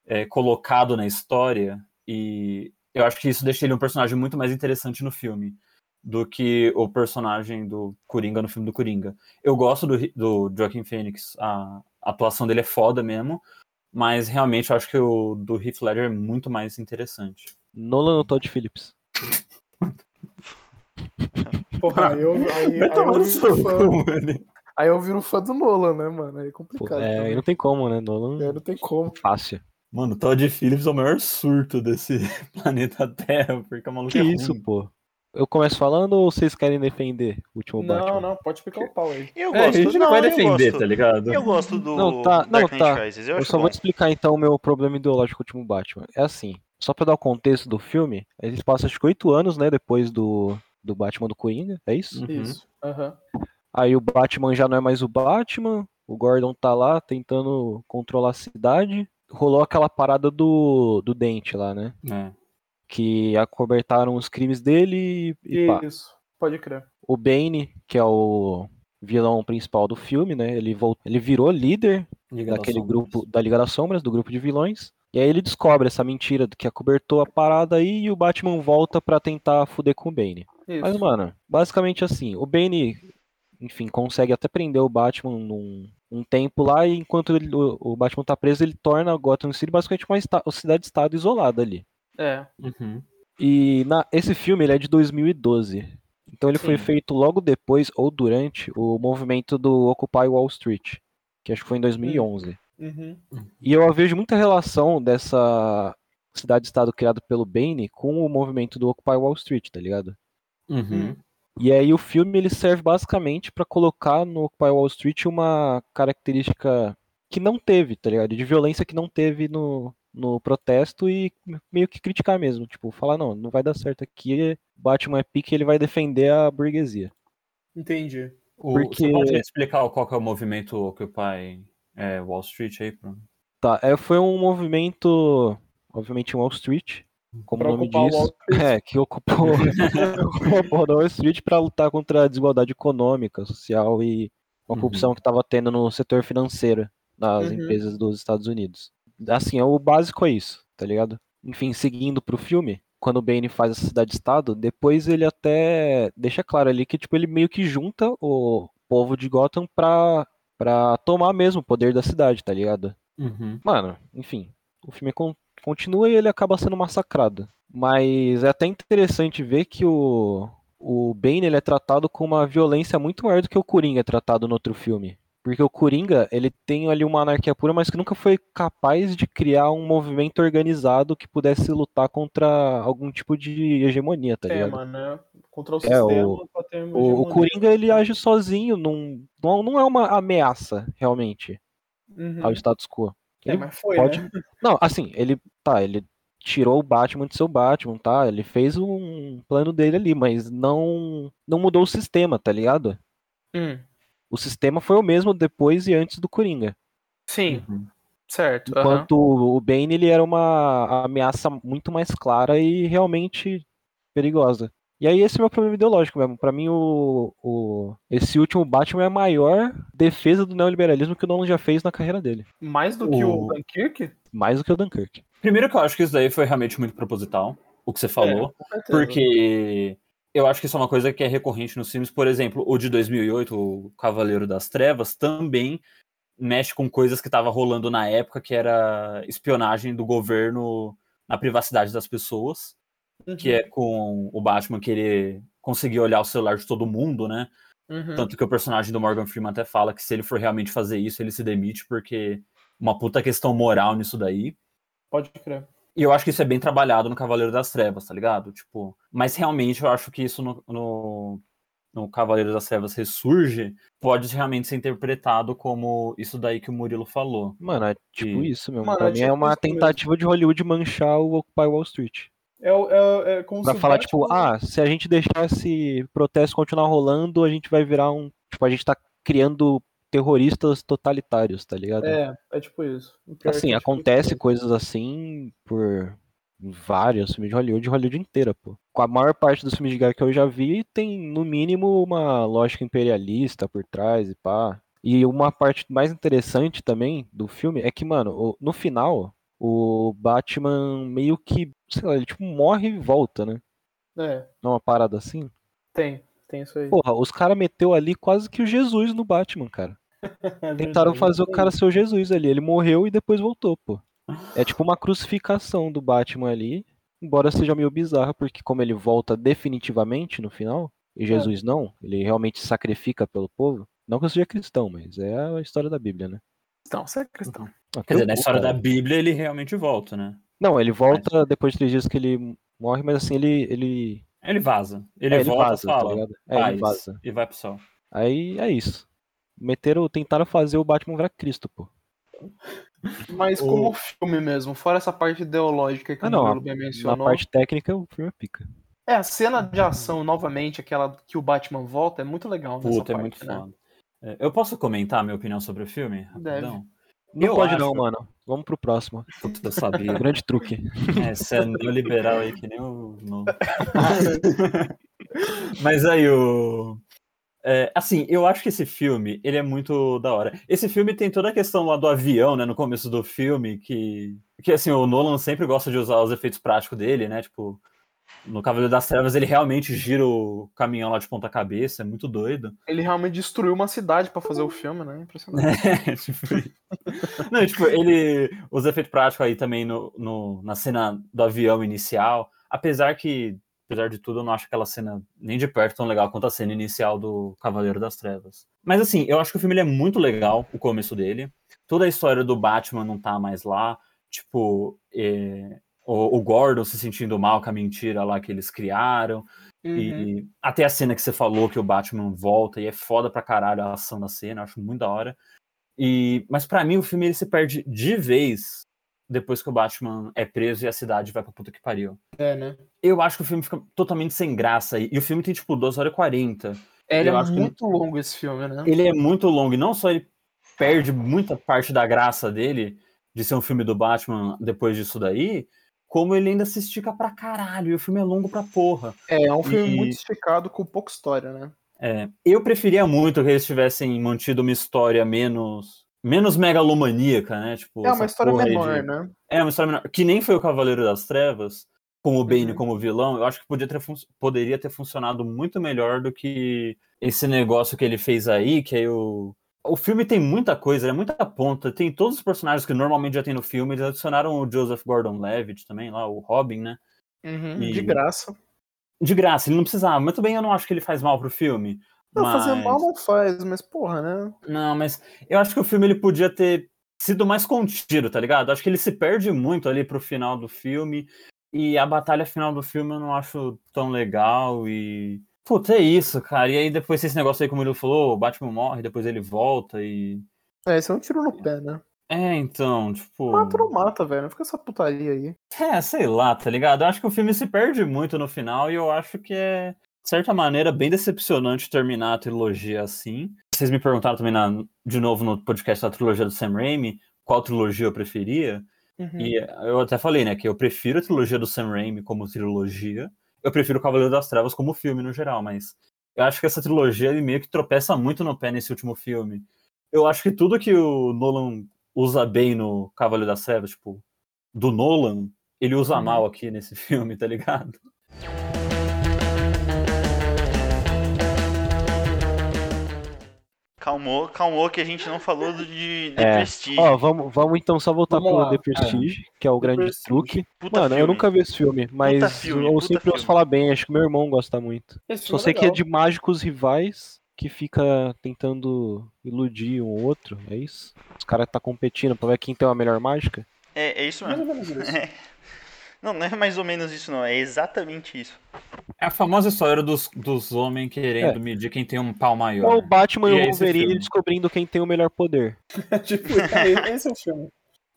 é, colocado na história. E eu acho que isso deixa ele um personagem muito mais interessante no filme do que o personagem do Coringa no filme do Coringa. Eu gosto do, do Joaquin Phoenix, a atuação dele é foda mesmo. Mas realmente eu acho que o do Heath Ledger é muito mais interessante. Nolan ou Todd Phillips? Porra, aí eu, aí, aí, eu viro fã, aí eu viro fã do Nolan, né, mano? Aí é Pô, complicado. é, também. não tem como, né? É, Nolan, não tem como. fácil. Mano, Todd Phillips é o maior surto desse planeta Terra, porque o maluco Que é isso, ruim. pô? Eu começo falando ou vocês querem defender o último Não, Batman? não, pode picar o pau aí. Eu É, a gosto. gente não vai eu defender, gosto. tá ligado? Eu gosto do Não, tá- não, Dark Knight tá. Rises. Eu, Eu só bom. vou te explicar então o meu problema ideológico com o último Batman. É assim, só pra dar o contexto do filme, eles passam acho que oito anos, né, depois do, do Batman do Coringa, é isso? Uhum. Isso. Aham. Aí o Batman já não é mais o Batman, o Gordon tá lá tentando controlar a cidade. Rolou aquela parada do, do dente lá, né? É. Que acobertaram os crimes dele e, e pá. Isso. Pode crer. O Bane, que é o vilão principal do filme, né? Ele, vol- ele virou líder Liga daquele grupo da Liga das Sombras, do grupo de vilões. E aí ele descobre essa mentira do que acobertou a parada aí e o Batman volta pra tentar fuder com o Bane. Isso. Mas, mano, basicamente assim, o Bane, enfim, consegue até prender o Batman num um tempo lá, e enquanto ele- o, o Batman tá preso, ele torna a Gotham City basicamente uma esta- cidade-estado isolada ali. É. Uhum. E na, esse filme ele é de 2012. Então ele foi Sim. feito logo depois ou durante o movimento do Occupy Wall Street, que acho que foi em 2011. Uhum. E eu vejo muita relação dessa cidade-estado criada pelo Bane com o movimento do Occupy Wall Street, tá ligado? Uhum. E aí o filme ele serve basicamente pra colocar no Occupy Wall Street uma característica que não teve, tá ligado? De violência que não teve no, no protesto e meio que criticar mesmo, tipo, falar não, não vai dar certo aqui, Batman é pique, ele vai defender a burguesia. Entendi. O, Porque- Você pode explicar qual que é o movimento Occupy é, Wall Street aí. Pra... Tá, é, foi um movimento, obviamente, em Wall Street, como Pra o nome o diz, Street. é, que ocupou, a da Wall Street para lutar contra a desigualdade econômica, social e uma Uhum. corrupção que estava tendo no setor financeiro das Uhum. empresas dos Estados Unidos. Assim, é o básico é isso, tá ligado? Enfim, seguindo pro filme, quando o Bane faz essa cidade-estado, depois ele até deixa claro ali que tipo ele meio que junta o povo de Gotham pra, pra tomar mesmo o poder da cidade, tá ligado? Uhum. Mano, enfim, o filme con- continua e ele acaba sendo massacrado. Mas é até interessante ver que o, o Bane ele é tratado com uma violência muito maior do que o Coringa é tratado no outro filme. Porque o Coringa, ele tem ali uma anarquia pura, mas que nunca foi capaz de criar um movimento organizado que pudesse lutar contra algum tipo de hegemonia, tá É, ligado? né? Contra o É, sistema. o- pra ter uma O, o. Coringa, ele age sozinho, não, não, não é uma ameaça, realmente, Uhum. ao status quo. É, Ele mas foi, pode- né? Não, assim, ele tá, ele tirou o Batman de seu Batman, tá? Ele fez um plano dele ali, mas não não mudou o sistema, tá ligado? Hum, O sistema foi o mesmo depois e antes do Coringa. Sim, Uhum. certo. Enquanto o Bane ele era uma ameaça muito mais clara e realmente perigosa. E aí esse é o meu problema ideológico mesmo. Pra mim o, o esse último Batman é a maior defesa do neoliberalismo que o Nolan já fez na carreira dele, Mais do que o O- Dunkirk? mais do que o Dunkirk. Primeiro que eu acho que isso daí foi realmente muito proposital, o que você falou. É. Porque eu acho que isso é uma coisa que é recorrente nos filmes. Por exemplo, o de 2008, o Cavaleiro das Trevas, também mexe com coisas que estavam rolando na época, que era espionagem do governo na privacidade das pessoas, Uhum, que é com o Batman querer conseguir olhar o celular de todo mundo, né? uhum. Tanto que o personagem do Morgan Freeman até fala que se ele for realmente fazer isso, ele se demite, porque uma puta questão moral nisso daí. Pode crer. E eu acho que isso é bem trabalhado no Cavaleiro das Trevas, tá ligado? Tipo, mas realmente eu acho que isso no, no, no Cavaleiro das Trevas ressurge pode realmente ser interpretado como isso daí que o Murilo falou. Mano, é tipo E- isso mesmo. Mano, pra é mim tipo é uma isso mesmo. tentativa de Hollywood manchar o Occupy Wall Street. É, é, é como Pra se falar, tipo, ah, se a gente deixar esse protesto continuar rolando, a gente vai virar um. Tipo, a gente tá criando terroristas totalitários, tá ligado? É, é tipo isso. É assim, é tipo acontece isso. coisas assim por vários filmes de Hollywood, Hollywood inteira, pô. Com a maior parte dos filmes de guerra que eu já vi, tem no mínimo uma lógica imperialista por trás e pá. E uma parte mais interessante também do filme é que, mano, no final, o Batman meio que, sei lá, ele tipo morre e volta, né? É, Não é uma parada assim? tem. Tem isso aí. Porra, os caras meteu ali quase que o Jesus no Batman, cara. É Tentaram fazer o cara ser o Jesus ali. Ele morreu e depois voltou, pô. É tipo uma crucificação do Batman ali. Embora seja meio bizarra, porque como ele volta definitivamente no final, e Jesus não, ele realmente sacrifica pelo povo. Não que eu seja cristão, mas é a história da Bíblia, né? Então, você é cristão. Ah, Quer dizer, na história cara. da Bíblia ele realmente volta, né? Não, ele volta depois de três dias que ele morre, mas assim, ele. ele... Ele vaza. Ele é, ele volta vaza, e fala. tá ligado? É, ele vaza. E vai pro céu. Aí é isso. Meteram, tentaram fazer o Batman virar Cristo, pô. Mas O- como filme mesmo, fora essa parte ideológica que Ah, o não, Murilo bem Na mencionou. parte técnica, o filme é pica. É, a cena de ação, novamente, aquela que o Batman volta, é muito legal nessa Puta, é parte, muito né? foda. É, Eu posso comentar a minha opinião sobre o filme? Deve. Rapidão? Não Eu pode não, acho- mano. Vamos pro próximo. Puta, eu sabia. Grande truque. É, você é neoliberal aí que nem o. no- Mas aí o. é, assim, eu acho que esse filme, ele é muito da hora. Esse filme tem toda a questão lá do avião, né, no começo do filme, que, que assim, o Nolan sempre gosta de usar os efeitos práticos dele, né, tipo, no Cavaleiro das Trevas ele realmente gira o caminhão lá de ponta cabeça, é muito doido. Ele realmente destruiu uma cidade pra fazer o filme, né? Impressionante. É, tipo, não, tipo, ele. Os efeitos práticos aí também no, no- na cena do avião inicial. Apesar que, apesar de tudo, eu não acho aquela cena nem de perto tão legal quanto a cena inicial do Cavaleiro das Trevas. Mas assim, eu acho que o filme é muito legal, o começo dele. Toda a história do Batman não tá mais lá. Tipo, é, o, o Gordon se sentindo mal com a mentira lá que eles criaram. Uhum. E até a cena que você falou que o Batman volta e é foda pra caralho a ação da cena, eu acho muito da hora. E, mas pra mim o filme ele se perde de vez depois que o Batman é preso e a cidade vai pra puta que pariu. É, né? Eu acho que o filme fica totalmente sem graça. E, e o filme tem tipo 2 horas e 40. É, ele Eu é acho que- muito longo esse filme, né? Ele é muito longo, e não só ele perde muita parte da graça dele de ser um filme do Batman depois disso daí, como ele ainda se estica pra caralho, e o filme é longo pra porra. É, é um filme E- muito esticado com pouca história, né? É, eu preferia muito que eles tivessem mantido uma história menos menos megalomaníaca, né? Tipo, É uma história menor, de- né? É, uma história menor. Que nem foi o Cavaleiro das Trevas, com o Bane Uhum. como vilão, eu acho que podia ter fun- poderia ter funcionado muito melhor do que esse negócio que ele fez aí, que aí o. O filme tem muita coisa, é muita ponta, tem todos os personagens que normalmente já tem no filme, eles adicionaram o Joseph Gordon-Levitt também, lá, o Robin, né? Uhum, E- De graça. De graça, ele não precisava, mas também eu não acho que ele faz mal pro filme. Não, mas... fazer mal não faz, mas porra, né? Não, mas eu acho que o filme ele podia ter sido mais contido, tá ligado? Acho que ele se perde muito ali pro final do filme. E a batalha final do filme eu não acho tão legal. E. Puta, é isso, cara. E aí depois esse negócio aí, como ele falou, o Batman morre, depois ele volta e. É, isso é um tiro no pé, né? É, então, tipo. Mata ou não mata, velho. Não fica essa putaria aí. É, sei lá, tá ligado? Eu acho que o filme se perde muito no final e eu acho que é, de certa maneira, bem decepcionante terminar a trilogia assim. Vocês me perguntaram também na- de novo no podcast da trilogia do Sam Raimi qual trilogia eu preferia. Uhum. E eu até falei, né, que eu prefiro a trilogia do Sam Raimi como trilogia. Eu prefiro o Cavaleiro das Trevas como filme no geral, mas eu acho que essa trilogia ele meio que tropeça muito no pé nesse último filme. Eu acho que tudo que o Nolan usa bem no Cavaleiro das Trevas, tipo, do Nolan, ele usa Uhum. mal aqui nesse filme, tá ligado? Calmou, calmou que a gente não falou de, de É. Prestige. Ó, vamos, vamos então só voltar Vamos pro lá. The Prestige, que é o grande Prestige. truque. Puta Mano, eu filme. nunca vi esse filme, mas filme, eu sempre ouço falar bem, acho que meu irmão gosta muito. Esse Só filme sei que é de mágicos rivais que fica tentando iludir um outro, é isso? Os caras tá competindo pra ver quem tem a melhor mágica? É, é isso mesmo. É. Não, não é mais ou menos isso, não. É exatamente isso. É a famosa história dos, dos homens querendo medir quem tem um pau É o maior. Batman E é o esse Wolverine filme. descobrindo quem tem o melhor poder. tipo, é, esse é o filme.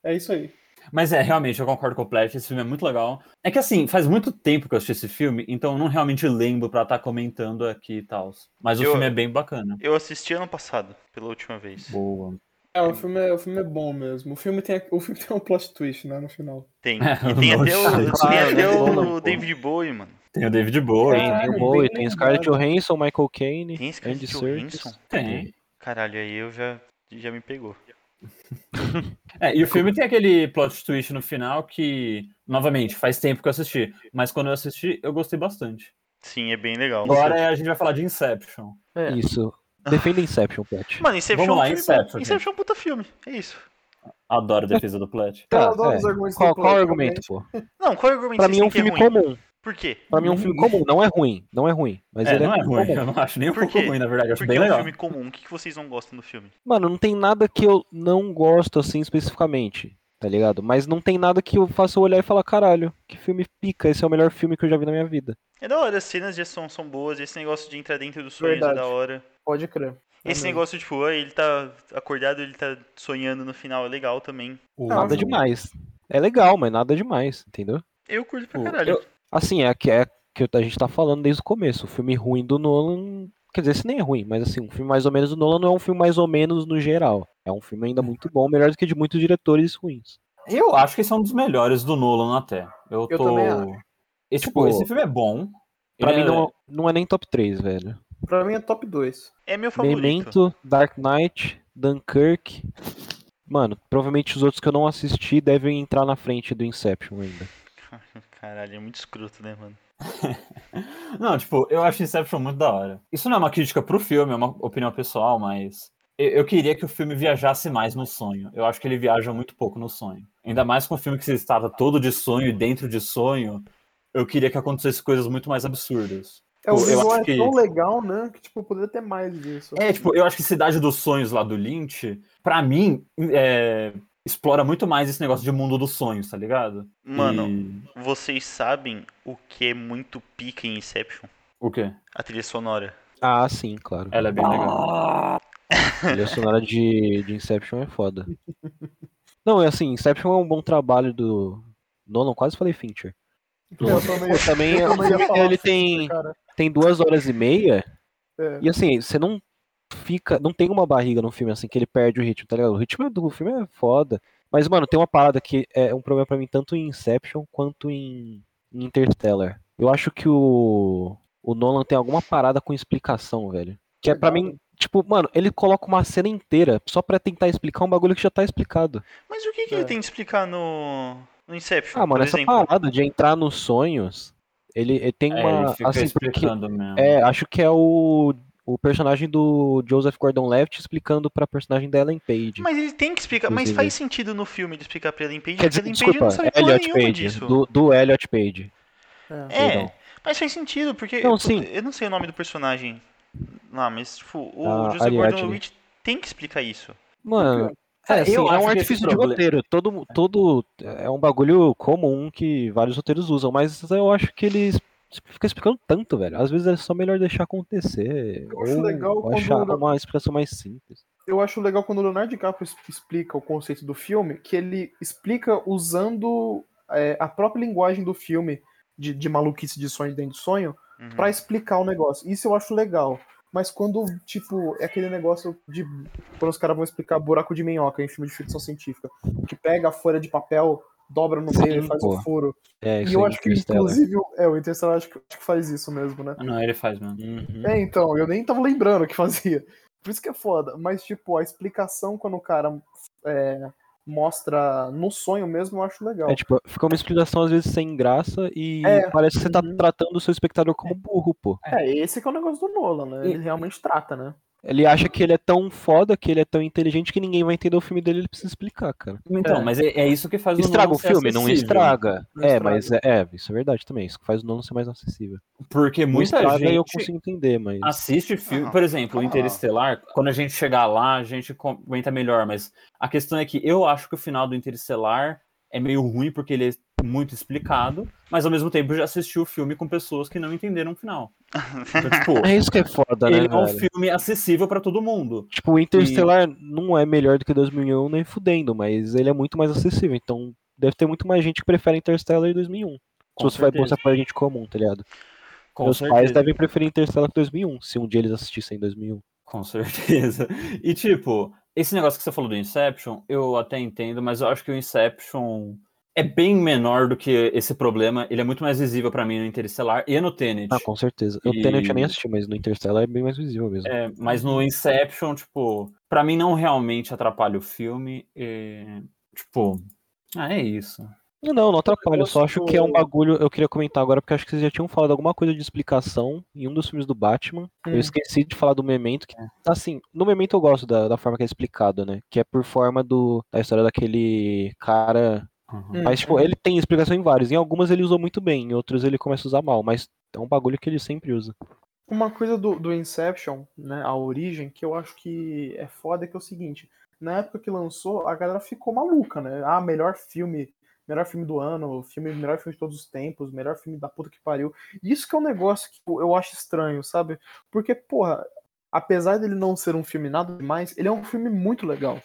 É isso aí. Mas é, realmente, eu concordo com o esse filme é muito legal. É que assim, faz muito tempo que eu assisti esse filme, então eu não realmente lembro pra estar comentando aqui e tal. Mas o Eu- filme é bem bacana. Eu assisti ano passado, pela última vez. Boa. É, o filme é, o filme é bom mesmo. O filme tem, o filme tem um plot twist, né, no final. Tem. É, E tem até o, tem até né? o. David Bowie, mano. Tem o David Bowie. Tem, o bem Bowie, tem Scarlett. Johansson, Michael Caine, Tem Andy Scarlett. Johansson? Tem. Caralho, aí eu já, já me pegou. É, e o filme tem aquele plot twist no final que, novamente, faz tempo que eu assisti. Mas quando eu assisti, eu gostei bastante. Sim, é bem legal. Agora a gente vai falar de Inception. É. Isso. Defenda Inception, Pet. Mano, Inception Vamos lá, é um filme Inception. Inception é um puta filme. É isso. Adoro a defesa do Plat. Tá, adoro é. os argumentos Qual, do qual é argumento, pô? Não, qual é o argumento Pra mim é um têm filme é ruim? comum. Por quê? Pra mim é um filme comum. Não é ruim. Não é ruim. Mas É, ele não é ruim, comum. eu não acho nem um pouco ruim, na verdade. Eu acho Porque bem é um legal. filme comum. O que vocês não gostam do filme? Mano, não tem nada que eu não gosto assim especificamente, tá ligado? Mas não tem nada que eu faça olhar e falar, caralho, que filme pica, esse é o melhor filme que eu já vi na minha vida. É da hora, as cenas de ação são boas, esse negócio de entrar dentro dos sonhos é da hora. Pode crer. Esse mesmo. negócio, tipo, ah, ele tá acordado, ele tá sonhando no final, é legal também. Nada demais. É legal, mas nada demais, entendeu? Eu curto pra caralho. eu- Assim, é que é que a gente tá falando desde o começo. O filme ruim do Nolan. Quer dizer, esse nem é ruim, mas assim, um filme mais ou menos do Nolan não é um filme mais ou menos no geral. É um filme ainda muito bom, melhor do que de muitos diretores ruins. Eu acho que esse é um dos melhores do Nolan até. Eu, Eu tô... Esse, Tipo, esse filme é bom. Pra Ele mim é- não, não é nem top 3, velho. Pra mim é top 2. É meu favorito. Memento, Dark Knight, Dunkirk. Mano, provavelmente os outros que eu não assisti devem entrar na frente do Inception ainda. Caralho, é muito escroto, né, mano? Não, tipo, eu acho Inception muito da hora. Isso não é uma crítica pro filme, é uma opinião pessoal, mas eu, eu queria que o filme viajasse mais no sonho. Eu acho que ele viaja muito pouco no sonho. Ainda mais com um filme que se trata todo de sonho e dentro de sonho, eu queria que acontecesse coisas muito mais absurdas. É, o Eu visual acho é que- tão legal, né? Que, tipo, poderia ter mais disso. É, tipo, eu acho que Cidade dos Sonhos lá do Lynch, pra mim, é, explora muito mais esse negócio de mundo dos sonhos, tá ligado? Mano, E- vocês sabem o que é muito pica em Inception? O quê? A trilha sonora. Ah, sim, claro. Ela é bem legal. A trilha sonora de, de Inception é foda. Não, é assim, Inception é um bom trabalho do Nolan, quase falei Fincher. Eu também, Pô, também é eu também ele assim, tem, cara. tem duas horas e meia, É. e assim, você não fica. Não tem uma barriga no filme assim que ele perde o ritmo, tá ligado? O ritmo do filme é foda. Mas, mano, tem uma parada que é um problema pra mim tanto em Inception quanto em, em Interstellar. Eu acho que o, o Nolan tem alguma parada com explicação, velho. Que é pra Legal. mim, tipo, mano, ele coloca uma cena inteira só pra tentar explicar um bagulho que já tá explicado. Mas o que, que É. ele tem de explicar no, no Inception, Ah, mano, por essa exemplo? parada de entrar nos sonhos, ele, ele tem É, uma. ele fica assim, porque. explicando mesmo. É, acho que é o, o personagem do Joseph Gordon-Levitt explicando pra personagem da Ellen Page. Mas ele tem que explicar, mas faz sentido no filme ele explicar pra Ellen Page, Quer porque dizer, Ellen Page desculpa, não sabe Elliot Page, disso. do, do Elliot Page. É. É, mas faz sentido, porque Não, puta, sim. eu não sei o nome do personagem lá, mas tipo, o Ah, Joseph Ariadne. Gordon-Levitt tem que explicar isso. Mano, é, É, assim, eu é acho um artifício de problema- roteiro. Todo, todo é um bagulho comum que vários roteiros usam, mas eu acho que eles ficam explicando tanto, velho. Às vezes é só melhor deixar acontecer. Eu acho ou legal quando achar o- uma explicação mais simples. Eu acho legal quando o Leonardo DiCaprio explica o conceito do filme, que ele explica usando é, a própria linguagem do filme, de, de maluquice de sonho dentro de sonho, Uhum. pra explicar o negócio. Isso eu acho legal. Mas quando, tipo, é aquele negócio de. Quando os caras vão explicar buraco de minhoca em filme de ficção científica, que pega a folha de papel, dobra no meio e faz pô. um furo. É, E eu acho que, inclusive, o- é, o Interstellar acho que, acho que faz isso mesmo, né? Não, ele faz mesmo. Uhum. É, então, eu nem tava lembrando que fazia. Por isso que é foda. Mas, tipo, a explicação quando o cara é, mostra no sonho mesmo, eu acho legal. É, tipo, fica uma explicação às vezes sem graça e É, parece que você tá uhum. tratando o seu espectador como burro, pô. É, esse que é o negócio do Nolan, né? E- Ele realmente trata, né? Ele acha que ele é tão foda, que ele é tão inteligente que ninguém vai entender o filme dele, ele precisa explicar, cara. Então, É. mas é, é isso que faz Estraga Nolan o ser filme? Não acessível. estraga. Não é, estraga. mas é, é, isso é verdade também. Isso que faz o Nolan ser mais acessível. Porque muita estraga gente eu consigo entender, mas. assiste filme. Ah, Por exemplo, o lá. Interestelar, quando a gente chegar lá, a gente comenta melhor, mas a questão é que eu acho que o final do Interestelar é meio ruim porque ele é muito explicado, mas ao mesmo tempo já assisti o filme com pessoas que não entenderam o final. Então, tipo, É isso que é foda, né? ele é um velho? filme acessível pra todo mundo. Tipo, o Interstellar não é melhor do que 2001 nem fudendo, mas ele é muito mais acessível. Então, deve ter muito mais gente que prefere Interstellar em 2001. Se Com você vai mostrar pra gente comum, tá ligado? Com Meus certeza. pais devem preferir Interstellar que 2001, se um dia eles assistissem em 2001. Com certeza. E tipo, esse negócio que você falou do Inception, eu até entendo, mas eu acho que o Inception é bem menor do que esse problema. Ele é muito mais visível pra mim no Interestelar e no Tenet. Ah, com certeza. O E- Tenet eu nem assisti, mas no Interstellar é bem mais visível mesmo. É, mas no Inception, tipo, pra mim não realmente atrapalha o filme. e, tipo, ah, é isso. Não, não, atrapalha. Eu só acho que é um bagulho. Eu queria comentar agora, porque acho que vocês já tinham falado alguma coisa de explicação em um dos filmes do Batman. Eu Hum. esqueci de falar do Memento. Que, assim, no Memento eu gosto da, da forma que é explicado, né? Que é por forma do, da história daquele cara. Uhum. Hum. Mas, tipo, ele tem explicação em vários. Em algumas ele usou muito bem, em outros ele começa a usar mal. Mas é um bagulho que ele sempre usa. Uma coisa do, do Inception, né, a origem, que eu acho que é foda é que é o seguinte, na época que lançou, a galera ficou maluca, né? Ah, melhor filme, melhor filme do ano, filme, melhor filme de todos os tempos, melhor filme da puta que pariu. Isso que é um negócio que eu acho estranho, sabe? Porque, porra, apesar dele não ser um filme nada demais, ele é um filme muito legal.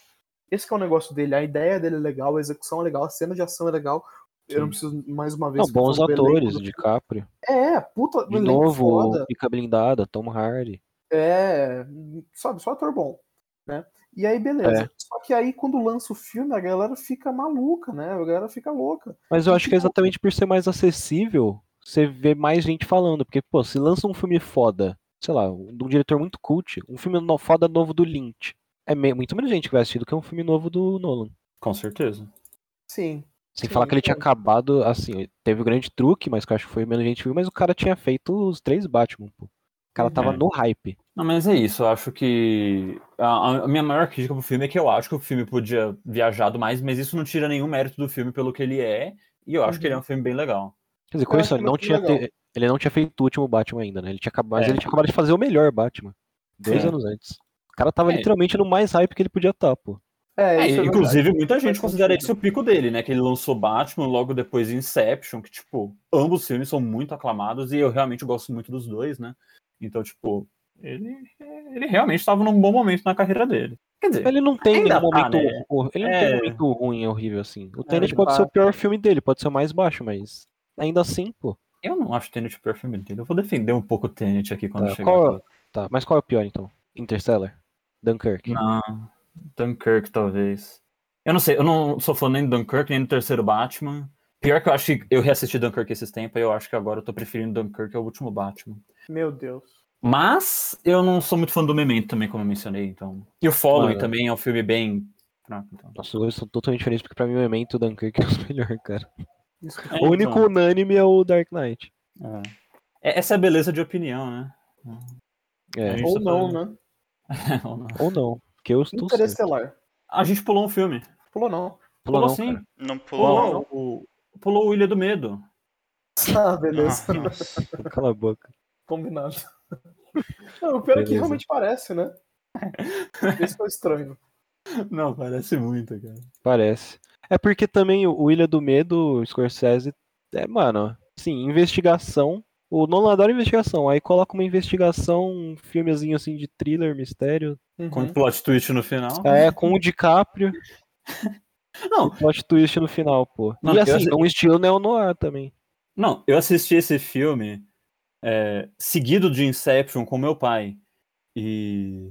Esse que é o negócio dele, a ideia dele é legal, a execução é legal, a cena de ação é legal. Eu não preciso mais uma vez Não, bons atores. DiCaprio. É, puta, De novo, foda. Pica Blindada, Tom Hardy. É, sabe, só ator bom, né? E aí, beleza. É. Só que aí, quando lança o filme, a galera fica maluca, né? A galera fica louca. Mas eu acho que é exatamente por ser mais acessível, você vê mais gente falando. Porque, pô, se lança um filme foda, sei lá, um- de um diretor muito cult, um filme foda novo do Lynch, é muito menos gente que vai assistir do que um filme novo do Nolan. Com certeza. Sim. Sem Sim, falar que ele tinha acabado, assim, teve o grande truque, mas que eu acho que foi menos gente viu, mas o cara tinha feito os três Batman, pô. O cara tava É. no hype. Não, mas é isso. Eu acho que. A, a minha maior crítica pro filme é que eu acho que o filme podia viajado mais, mas isso não tira nenhum mérito do filme pelo que ele é. E eu acho que ele é um filme bem legal. Quer dizer, com isso, ele não, muito tinha te- ele não tinha feito o último Batman ainda, né? Ele tinha acabado, mas É. ele tinha acabado de fazer o melhor Batman. Dois É. anos antes. O cara tava É. literalmente no mais hype que ele podia estar, pô. É, É, isso é inclusive, muita gente considera sentido. esse o pico dele, né? Que ele lançou Batman, logo depois Inception, que, tipo, ambos os filmes são muito aclamados e eu realmente gosto muito dos dois, né? Então, tipo, ele, ele realmente estava num bom momento na carreira dele. Quer dizer, Ele não tem Ainda nenhum tá, momento. né? Ele não É. tem um momento ruim e horrível assim. O Tenet ele pode tá. ser o pior filme dele, pode ser o mais baixo, mas ainda assim, pô. eu não acho Tenet o pior filme dele. Eu vou defender um pouco o Tenet aqui quando Tá, chegar. qual- aqui. Tá, mas qual é o pior então? Interstellar? Dunkirk. Não. Dunkirk, talvez. Eu não sei, eu não sou fã nem do Dunkirk, nem do terceiro Batman. Pior que eu acho que eu reassisti Dunkirk esses tempos, e eu acho que agora eu tô preferindo Dunkirk ao último Batman. Meu Deus. Mas eu não sou muito fã do Memento também, como eu mencionei, então. E o Following Mano. também é um filme bem. fraco, então. Nossa, os dois são totalmente diferentes, porque pra mim o Memento e o Dunkirk é os melhores, cara. É, o único então, unânime é o Dark Knight. é. É- Essa é a beleza de opinião, né? É, Ou tá não, falando- né? ou não, porque eu estou. Interestelar. A gente pulou um filme. Pulou não. Pulou Pulou não, sim. cara. Não Pulou, pulou. não. o, pulou o Ilha do Medo. Ah, beleza. Ah. Cala a boca. Combinado. Não, o pior é que realmente parece, né? Isso foi estranho. Não, parece muito, cara. Parece. É porque também o Ilha do Medo, o Scorsese, é, mano, assim, investigação. O Nolan adora investigação. Aí coloca uma investigação, um filmezinho assim de thriller, mistério. Com Uhum. plot twist no final. É, com o DiCaprio. Não. E plot twist no final, pô. Não, e assim, assi- um estilo neo-noir também. Não, eu assisti esse filme é, seguido de Inception com meu pai. E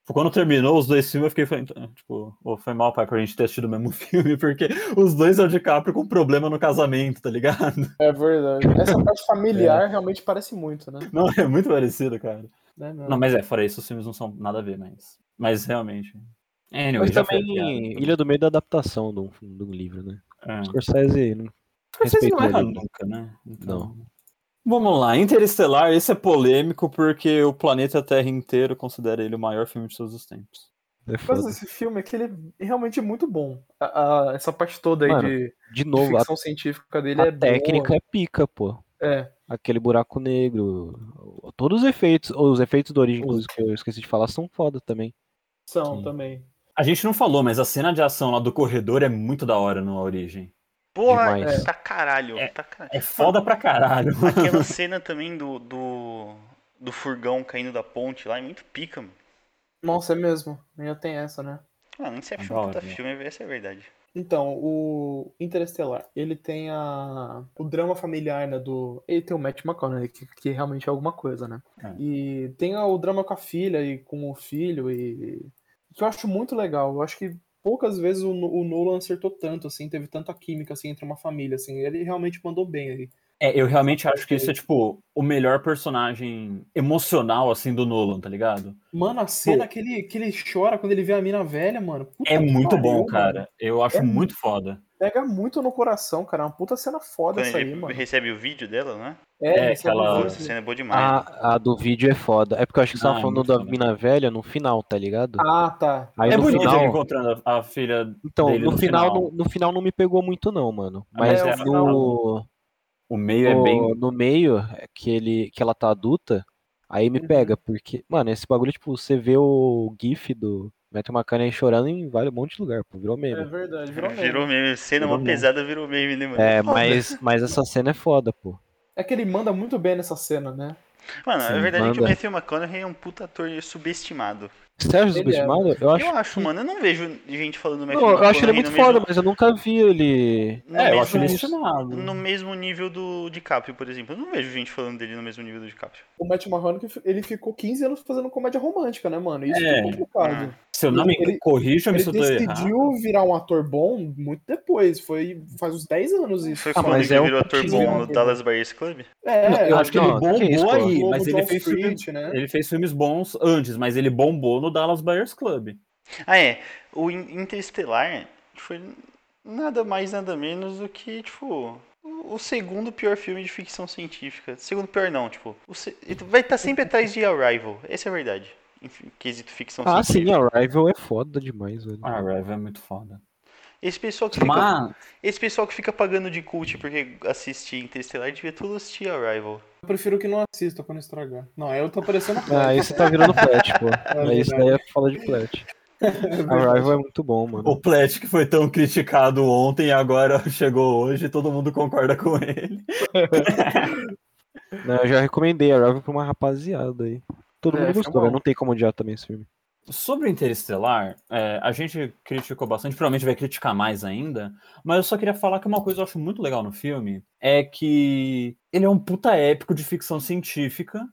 tipo, quando terminou os dois filmes, eu fiquei falando, tipo, "Ô, foi mal, pai, pra gente ter assistido o mesmo filme, porque os dois é o DiCaprio com problema no casamento, tá ligado? É verdade. Essa parte familiar realmente parece muito, né? Não, é muito parecido, cara. Né, não. Mas é, fora isso, os filmes não são nada a ver, mas. Mas realmente. Anyway, Mas também, piada. Ilha do Medo é adaptação de um, de um livro, né? É. Scorsese não Vocês não ele. nunca, né? Então... Não. Vamos lá, Interestelar, esse é polêmico porque o planeta Terra inteiro considera ele o maior filme de todos os tempos. É Mas esse filme é que ele é realmente muito bom. A- a- essa parte toda aí Mano, de, De de novo, a, ficção científica dele a é técnica boa. é pica, pô. É, Aquele buraco negro. Todos os efeitos, os efeitos da origem, Os- que eu esqueci de falar, são foda também. são Sim. também. A gente não falou, mas a cena de ação lá do corredor é muito da hora no Origem. Porra, Demais. tá caralho. É- tá caralho. É foda pra caralho. Aquela cena também do, do, do furgão caindo da ponte lá é muito pica, mano. Nossa, é mesmo. Ainda tem essa, né? Da é um hora, puta filme, essa é a verdade. Então, o Interestelar, ele tem a... o drama familiar, né, do... Ele tem o Matt McConaughey, que, que realmente é alguma coisa, né? É. E tem o drama com a filha e com o filho, e... que eu acho muito legal. Eu acho que poucas vezes o, o Nolan acertou tanto, assim, teve tanta química, assim, entre uma família, assim. Ele realmente mandou bem aí. É, eu realmente acho que esse é, tipo, o melhor personagem emocional, assim, do Nolan, tá ligado? Mano, a cena que ele, que ele chora quando ele vê a mina velha, mano. puta É muito pariu, bom, mano. cara. Eu acho É muito foda. Pega muito no coração, cara. É uma puta cena foda Quando essa aí, mano. recebe o vídeo dela, né? É, recebe aquela- o Nossa, essa cena é boa demais. A, a do vídeo é foda. É porque eu acho que você Ah, tava é falando da foda. mina velha no final, tá ligado? Ah, tá. Aí é no bonito final. ele encontrando a, a filha. Então, dele no, no final, final. No, no final não me pegou muito, não, mano. Mas É, no, O meio é bem. no meio, é que, ele, que ela tá adulta, aí me Uhum. pega, porque, mano, esse bagulho, tipo, você vê o GIF do Matthew McConaughey chorando em vários um monte de lugar, pô, virou É meme. verdade, virou meme. Virou meme. Cena Virou uma meme. pesada virou meme, né, mano? É, mas, mas essa cena é foda, pô. É que ele manda muito bem nessa cena, né? Mano, Sim, a verdade é que o manda. Matthew McConaughey é um puta ator subestimado. Acha Ele é. subestimado? Eu acho. Eu acho, mano. Eu não vejo gente falando do Matthew Não, eu acho ele McConaughey muito foda, mesmo- mas eu nunca vi ele. no É, eu mesmo- acho ele estimado. No mesmo nível do DiCaprio, por exemplo. Eu não vejo gente falando dele no mesmo nível do DiCaprio. O Matt McConaughey, ele ficou 15 anos fazendo comédia romântica, né, mano? Isso É. é complicado. Se eu não me Ele- corrija-me Ele se eu tô errado. decidiu virar um ator bom muito depois. Foi faz uns 10 anos isso. Foi Ah, quando mas ele é um virou ator pouquinho, bom no né? Dallas Buyers Club. É, eu acho que ele não, bombou que isso, pô. aí, mas ele fez, filme, Street, né? ele fez filmes bons antes, mas ele bombou no Dallas Buyers Club. Ah, é. O In- Interestelar foi nada mais, nada menos do que, tipo, o segundo pior filme de ficção científica. Segundo pior não, tipo, o se- ele vai estar sempre atrás de Arrival. Essa é a verdade. Quesito ficção Ah, sim, científica. Arrival é foda demais, velho. Ah, Rev é muito foda. Esse pessoal que fica, Mas, esse pessoal que fica pagando de cult porque assiste Interestelar devia tudo assistir Arrival. Eu prefiro que não assista pra não estragar. Não, aí eu tô parecendo Ah, isso tá virando flat, pô. É isso daí é fala de flat. Arrival é muito bom, mano. o Plet que foi tão criticado ontem e agora chegou hoje, todo mundo concorda com ele. Não, eu já recomendei Arrival pra uma rapaziada aí. Todo É, mundo gostou. Não tem como odiar também esse filme. Sobre o Interestelar, é, a gente criticou bastante, provavelmente vai criticar mais ainda, mas eu só queria falar que uma coisa que eu acho muito legal no filme é que ele é um puta épico de ficção científica,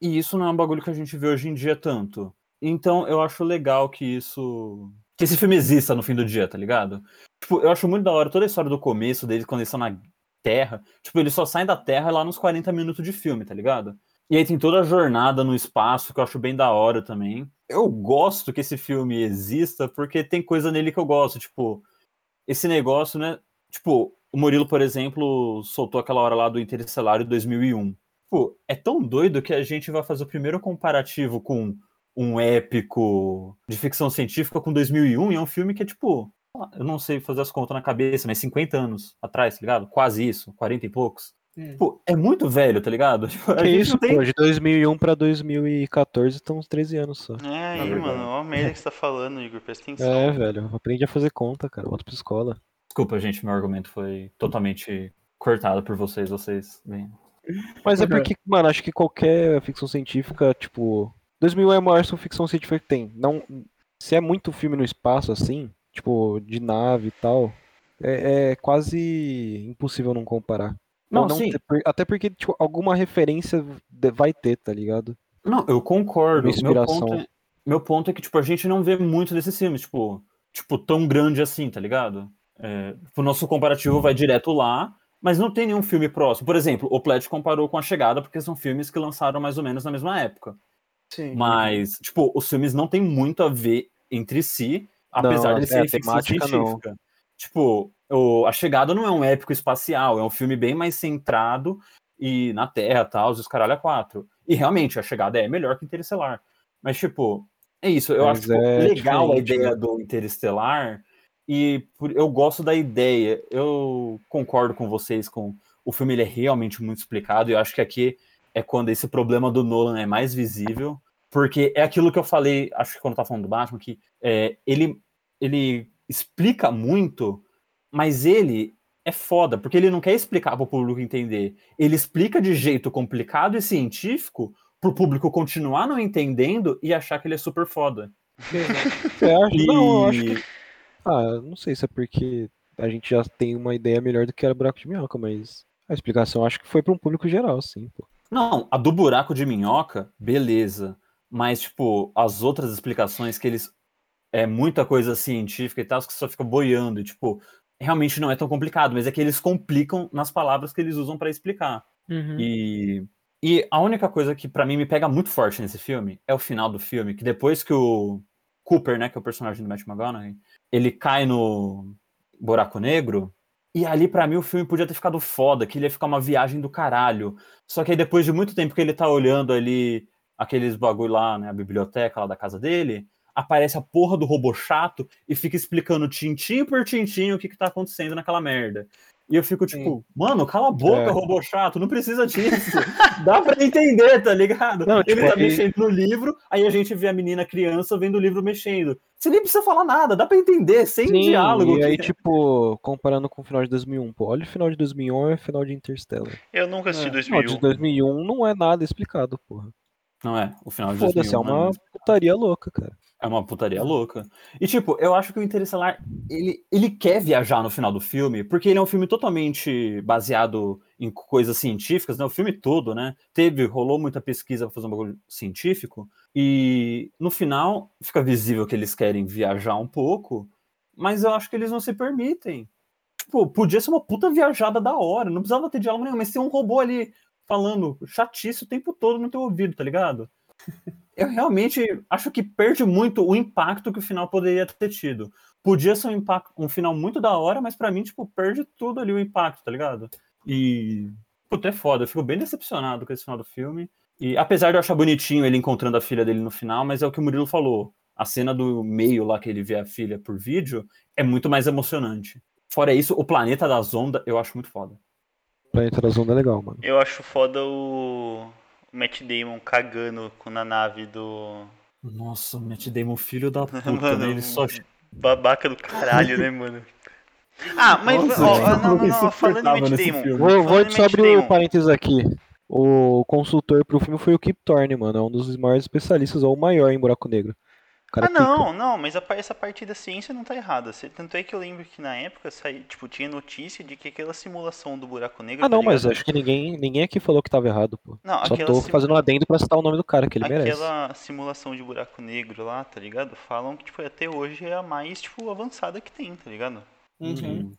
e isso não é um bagulho que a gente vê hoje em dia tanto. Então eu acho legal que isso. Que esse filme exista no fim do dia, tá ligado? Tipo, eu acho muito da hora toda a história do começo deles, quando eles estão na Terra. Tipo, eles só saem da Terra lá nos 40 minutos de filme, tá ligado? E aí tem toda a jornada no espaço, que eu acho bem da hora também. Eu gosto que esse filme exista, porque tem coisa nele que eu gosto. Tipo, esse negócio, né? Tipo, o Murilo, por exemplo, soltou aquela hora lá do Interestelar de 2001. Pô, é tão doido que a gente vai fazer o primeiro comparativo com um épico de ficção científica com 2001 e é um filme que é tipo, eu não sei fazer as contas na cabeça, mas 50 anos atrás, tá ligado? Quase isso, 40 e poucos. Hum. Tipo, é muito velho, tá ligado? Tipo, Que isso, tem- pô, de 2001 pra 2014 estão uns 13 anos só. É aí, verdade. mano, olha a merda que você tá falando, Igor, presta atenção. É, velho, aprende a fazer conta, cara, volta pra escola. Desculpa, gente, meu argumento foi totalmente cortado por vocês, vocês bem. Mas é Uhum. porque, mano, acho que qualquer ficção científica, tipo. 2001 é a maior ficção científica que tem. Não, se é muito filme no espaço, assim, tipo, de nave e tal, é, é quase impossível não comparar. Não, Ou sim. até porque, tipo, alguma referência de- vai ter, tá ligado? Não, eu concordo. Meu ponto, é, meu ponto é que, tipo, a gente não vê muito desses filmes, tipo, tipo, tão grande assim, tá ligado? É, o nosso comparativo vai direto lá, mas não tem nenhum filme próximo. Por exemplo, o Pledge comparou com A Chegada, porque são filmes que lançaram mais ou menos na mesma época. Sim. Mas, tipo, os filmes não têm muito a ver entre si, apesar Não, de é, serem a ficção temática não. Tipo, o, A Chegada não é um épico espacial, é um filme bem mais centrado e na Terra, tal, os caralho a quatro. E realmente, A Chegada é melhor que Interestelar. Mas, tipo, é isso. Eu Mas acho tipo, é legal a ideia né? do Interestelar e por- eu gosto da ideia. Eu concordo com vocês com o filme ele é realmente muito explicado e eu acho que aqui é quando esse problema do Nolan é mais visível, porque é aquilo que eu falei, acho que quando eu tava falando do Batman, que é, ele, ele explica muito, mas ele é foda, porque ele não quer explicar para o público entender. Ele explica de jeito complicado e científico pro público continuar não entendendo e achar que ele é super foda. Você acha? E... Não, eu acho que. Ah, não sei se é porque a gente já tem uma ideia melhor do que era buraco de minhoca, mas a explicação acho que foi para um público geral, sim, pô. Não, a do buraco de minhoca, beleza. Mas, tipo, as outras explicações que eles. É muita coisa científica e tal, que só fica boiando. E, tipo, realmente não é tão complicado, mas é que eles complicam nas palavras que eles usam para explicar. E, e a única coisa que pra mim me pega muito forte nesse filme é o final do filme, que depois que o Cooper, né, que é o personagem do Matt McConaughey, ele cai no buraco negro, e ali pra mim o filme podia ter ficado foda, que ele ia ficar uma viagem do caralho. Só que aí depois de muito tempo que ele tá olhando ali aqueles bagulho lá, né, a biblioteca lá da casa dele, aparece a porra do robô chato e fica explicando tintim por tintim o que que tá acontecendo naquela merda. E eu fico tipo, mano, cala a boca, É. robô chato, não precisa disso. Dá pra entender, tá ligado? Não, ele tipo, tá e- mexendo no livro, aí a gente vê a menina criança vendo o livro mexendo. Você nem precisa falar nada, dá pra entender, sem Sim, diálogo. e aí, que- tipo, comparando com o final de 2001, pô, olha o final de 2001 e o final de Interstellar. Eu nunca assisti É. O final 2001. de 2001 não é nada explicado, porra. Não é, o final de Foda-se, é 2001 uma putaria louca, cara. É uma putaria louca. E, tipo, eu acho que o Interestelar, ele, ele quer viajar no final do filme, porque ele é um filme totalmente baseado em coisas científicas, né? O filme todo, né? Teve, rolou muita pesquisa pra fazer um bagulho científico, e no final fica visível que eles querem viajar um pouco, mas eu acho que eles não se permitem. Tipo, podia ser uma puta viajada da hora, não precisava ter diálogo nenhum, mas tem um robô ali falando chatice o tempo todo no teu ouvido, tá ligado? Eu realmente acho que perde muito o impacto que o final poderia ter tido. Podia ser um, impacto, um final muito da hora, mas pra mim, tipo, perde tudo ali o impacto, tá ligado? E. Puta, é foda. Eu fico bem decepcionado com esse final do filme. E apesar de eu achar bonitinho ele encontrando a filha dele no final, mas é o que o Murilo falou. A cena do meio lá que ele vê a filha por vídeo é muito mais emocionante. Fora isso, o planeta da Zonda eu acho muito foda. Planeta da Zonda é legal, mano. Eu acho foda o o Matt Damon cagando com- na nave do. Nossa, o Matt Damon, filho da puta, Mano, né? Ele só Babaca do caralho, né, mano? Ah, mas Nossa, ó, não, não, não, falando em tava Matt Damon. filme. Vou, vou só abrir o Damon, parênteses aqui. O consultor pro filme foi o Kip Thorne, mano. É um dos maiores especialistas, ou o maior em buraco negro. Cara ah, é pica. não, não, mas essa parte da ciência não tá errada. Tanto é que eu lembro que na época saí, tipo, tinha notícia de que aquela simulação do buraco negro. Ah, tá não, mas ligado? acho que ninguém, ninguém aqui falou que tava errado, pô. Não, Só aquela tô sim- fazendo um adendo pra citar o nome do cara, que ele merece. Aquela simulação de buraco negro lá, tá ligado? Falam que, tipo, até hoje é a mais, tipo, avançada que tem, tá ligado? Uhum.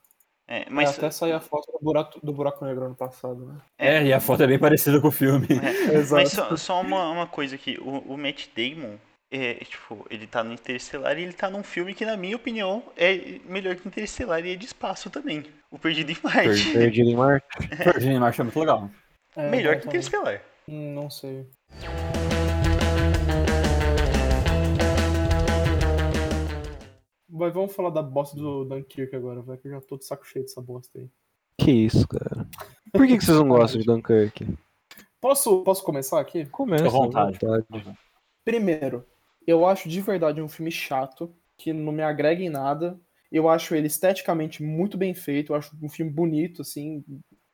É, Mas mas. até sair a foto do buraco, do buraco negro ano passado, né? É, e a foto é bem parecida com o filme. é, Exato. mas só, só uma, uma coisa aqui, o, o Matt Damon, é, tipo, ele tá no Interestelar e ele tá num filme que, na minha opinião, é melhor que Interestelar e é de espaço também. O Perdido em Marte. Perdido em Marte. Perdido em Marte é muito legal. É, melhor que. Hum, Não sei. Mas vamos falar da bosta do Dunkirk agora, vai, que eu já tô de saco cheio dessa bosta aí. Que isso, cara. Por que, que vocês não gostam de Dunkirk? Posso, posso começar aqui? Começa, à vontade. vontade. Primeiro, eu acho de verdade um filme chato, que não me agrega em nada. Eu acho ele esteticamente muito bem feito, eu acho um filme bonito, assim,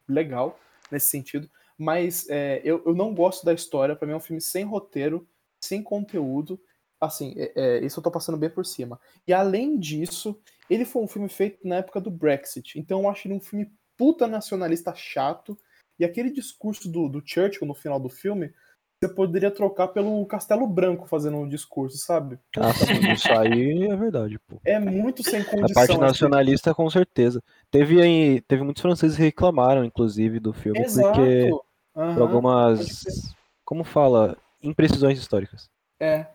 legal nesse sentido. Mas é, eu, eu não gosto da história, pra mim é um filme sem roteiro, sem conteúdo. Assim, é, é, isso eu tô passando bem por cima. E além disso, ele foi um filme feito na época do Brexit, então eu acho ele um filme puta nacionalista chato. E aquele discurso do, do Churchill no final do filme, você poderia trocar pelo Castelo Branco fazendo um discurso, sabe? Ah, sim, isso aí é verdade, pô. É muito sem A condição. parte assim. nacionalista, com certeza. Teve aí, teve muitos franceses que reclamaram, inclusive, do filme, Exato. porque Aham, por algumas, como fala, imprecisões históricas. É.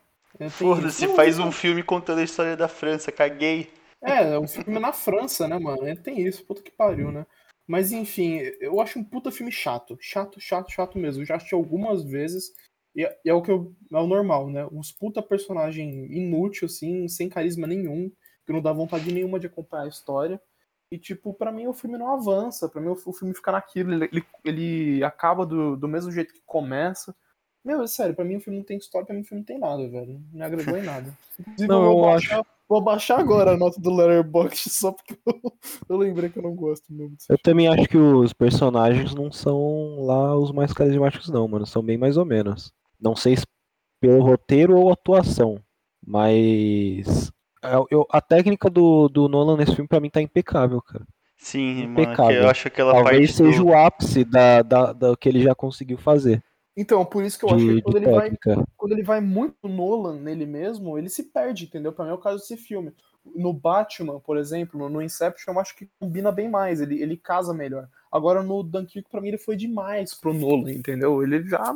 Foda-se, faz um filme contando a história da França, caguei. É, é um filme na França, né, mano? É, Tem isso, puta que pariu, né? Mas enfim, eu acho um puta filme chato. Chato, chato, chato mesmo. Eu já assisti algumas vezes. E é, e é o que eu, é o normal, né? Uns puta personagem inútil, assim, sem carisma nenhum, que não dá vontade nenhuma de acompanhar a história. E, tipo, pra mim o filme não avança. Pra mim o, o filme fica naquilo. Ele, ele, ele acaba do, do mesmo jeito que começa. Meu, é sério, pra mim o filme não tem história, pra mim o filme não tem nada, velho. Não me agregou em nada. Inclusive, Não, eu baixar, vou baixar agora a nota do Letterboxd só porque eu, eu lembrei que eu não gosto mesmo. Eu também acho que os personagens não são lá os mais carismáticos, não, mano. São bem mais ou menos. Não sei se pelo roteiro ou atuação, mas eu- eu- a técnica do, do Nolan nesse filme pra mim tá impecável, cara. Sim, mano, que Impecável. eu acho aquela Talvez parte seja do... o ápice da, da, da que ele já conseguiu fazer Então, por isso que eu acho de, que quando ele, vai, quando ele vai muito Nolan nele mesmo, ele se perde, entendeu? Pra mim é o caso desse filme. No Batman, por exemplo, no Inception, eu acho que combina bem mais, ele, ele casa melhor. Agora no Dunkirk, pra mim, ele foi demais pro Nolan, entendeu? Ele já.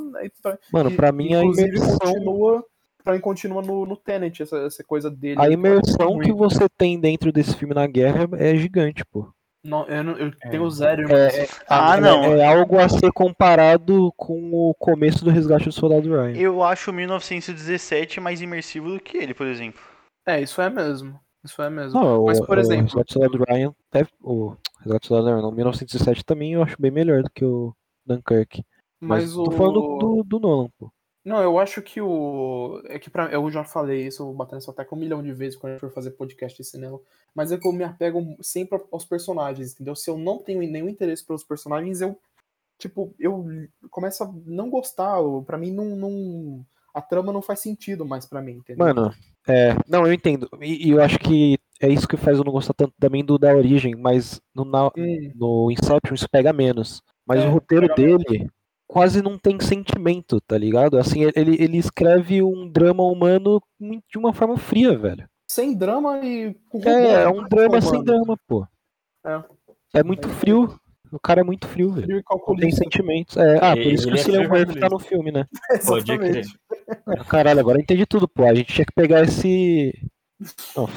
Mano, e- pra mim a imersão, continua. Pra mim, continua no, no Tenet, essa, essa coisa dele. a imersão ruim. que você tem dentro desse filme na guerra é gigante, pô. Não, eu, não- eu É. tenho zero. É, Ah, é- não. É algo a ser comparado com o começo do resgate do soldado Ryan. Eu acho 1917 mais imersivo do que ele, por exemplo. É, isso é mesmo. Isso é mesmo. Não, Mas, o, por o exemplo- Resgate do Soldado Ryan, deve, o Resgate do Soldado Ryan, não, 1917 também eu acho bem melhor do que o Dunkirk. Mas, Mas, tô o. falando do, do Nolan, pô. Não, eu acho que o. É que pra... eu já falei isso, eu vou bater nessa tecla um milhão de vezes quando a gente for fazer podcast de cinema. Mas é que eu me apego sempre aos personagens, entendeu? Se eu não tenho nenhum interesse pelos personagens, eu. Tipo, eu começo a não gostar. Pra mim, não, não. A trama não faz sentido mais pra mim, entendeu? Mano, é. Não, eu entendo. E, e eu acho que é isso que faz eu não gostar tanto também do da origem, mas no, na- Hum, no Inception isso pega menos. Mas É, o roteiro dele quase não tem sentimento, tá ligado? Assim, ele, ele escreve um drama humano de uma forma fria, velho. sem drama e É, é um né, drama sem drama, pô. É. É muito frio. O cara é muito frio, velho. Frio e Não tem sentimentos. É, ah, por isso que ele o é Cillian Murphy tá no filme, né? Pode crer. Exatamente. Caralho, agora eu entendi tudo, pô. A gente tinha que pegar esse. Não,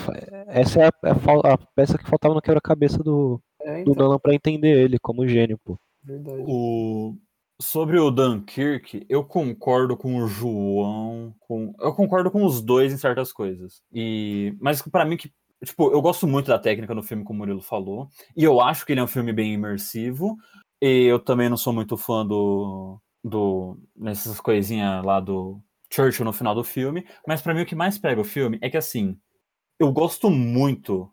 essa é a, a fal- a peça que faltava no quebra-cabeça do, É, do então, Nolan pra entender ele como gênio, pô. verdade. O... Sobre o Dunkirk, eu concordo com o João. Com... Eu concordo com os dois em certas coisas. E... Mas pra mim, que. Tipo, eu gosto muito da técnica no filme, como o Murilo falou. E eu acho que ele é um filme bem imersivo. E eu também não sou muito fã do. do nessas coisinhas lá do Churchill no final do filme. Mas pra mim, o que mais pega o filme é que, assim. Eu gosto muito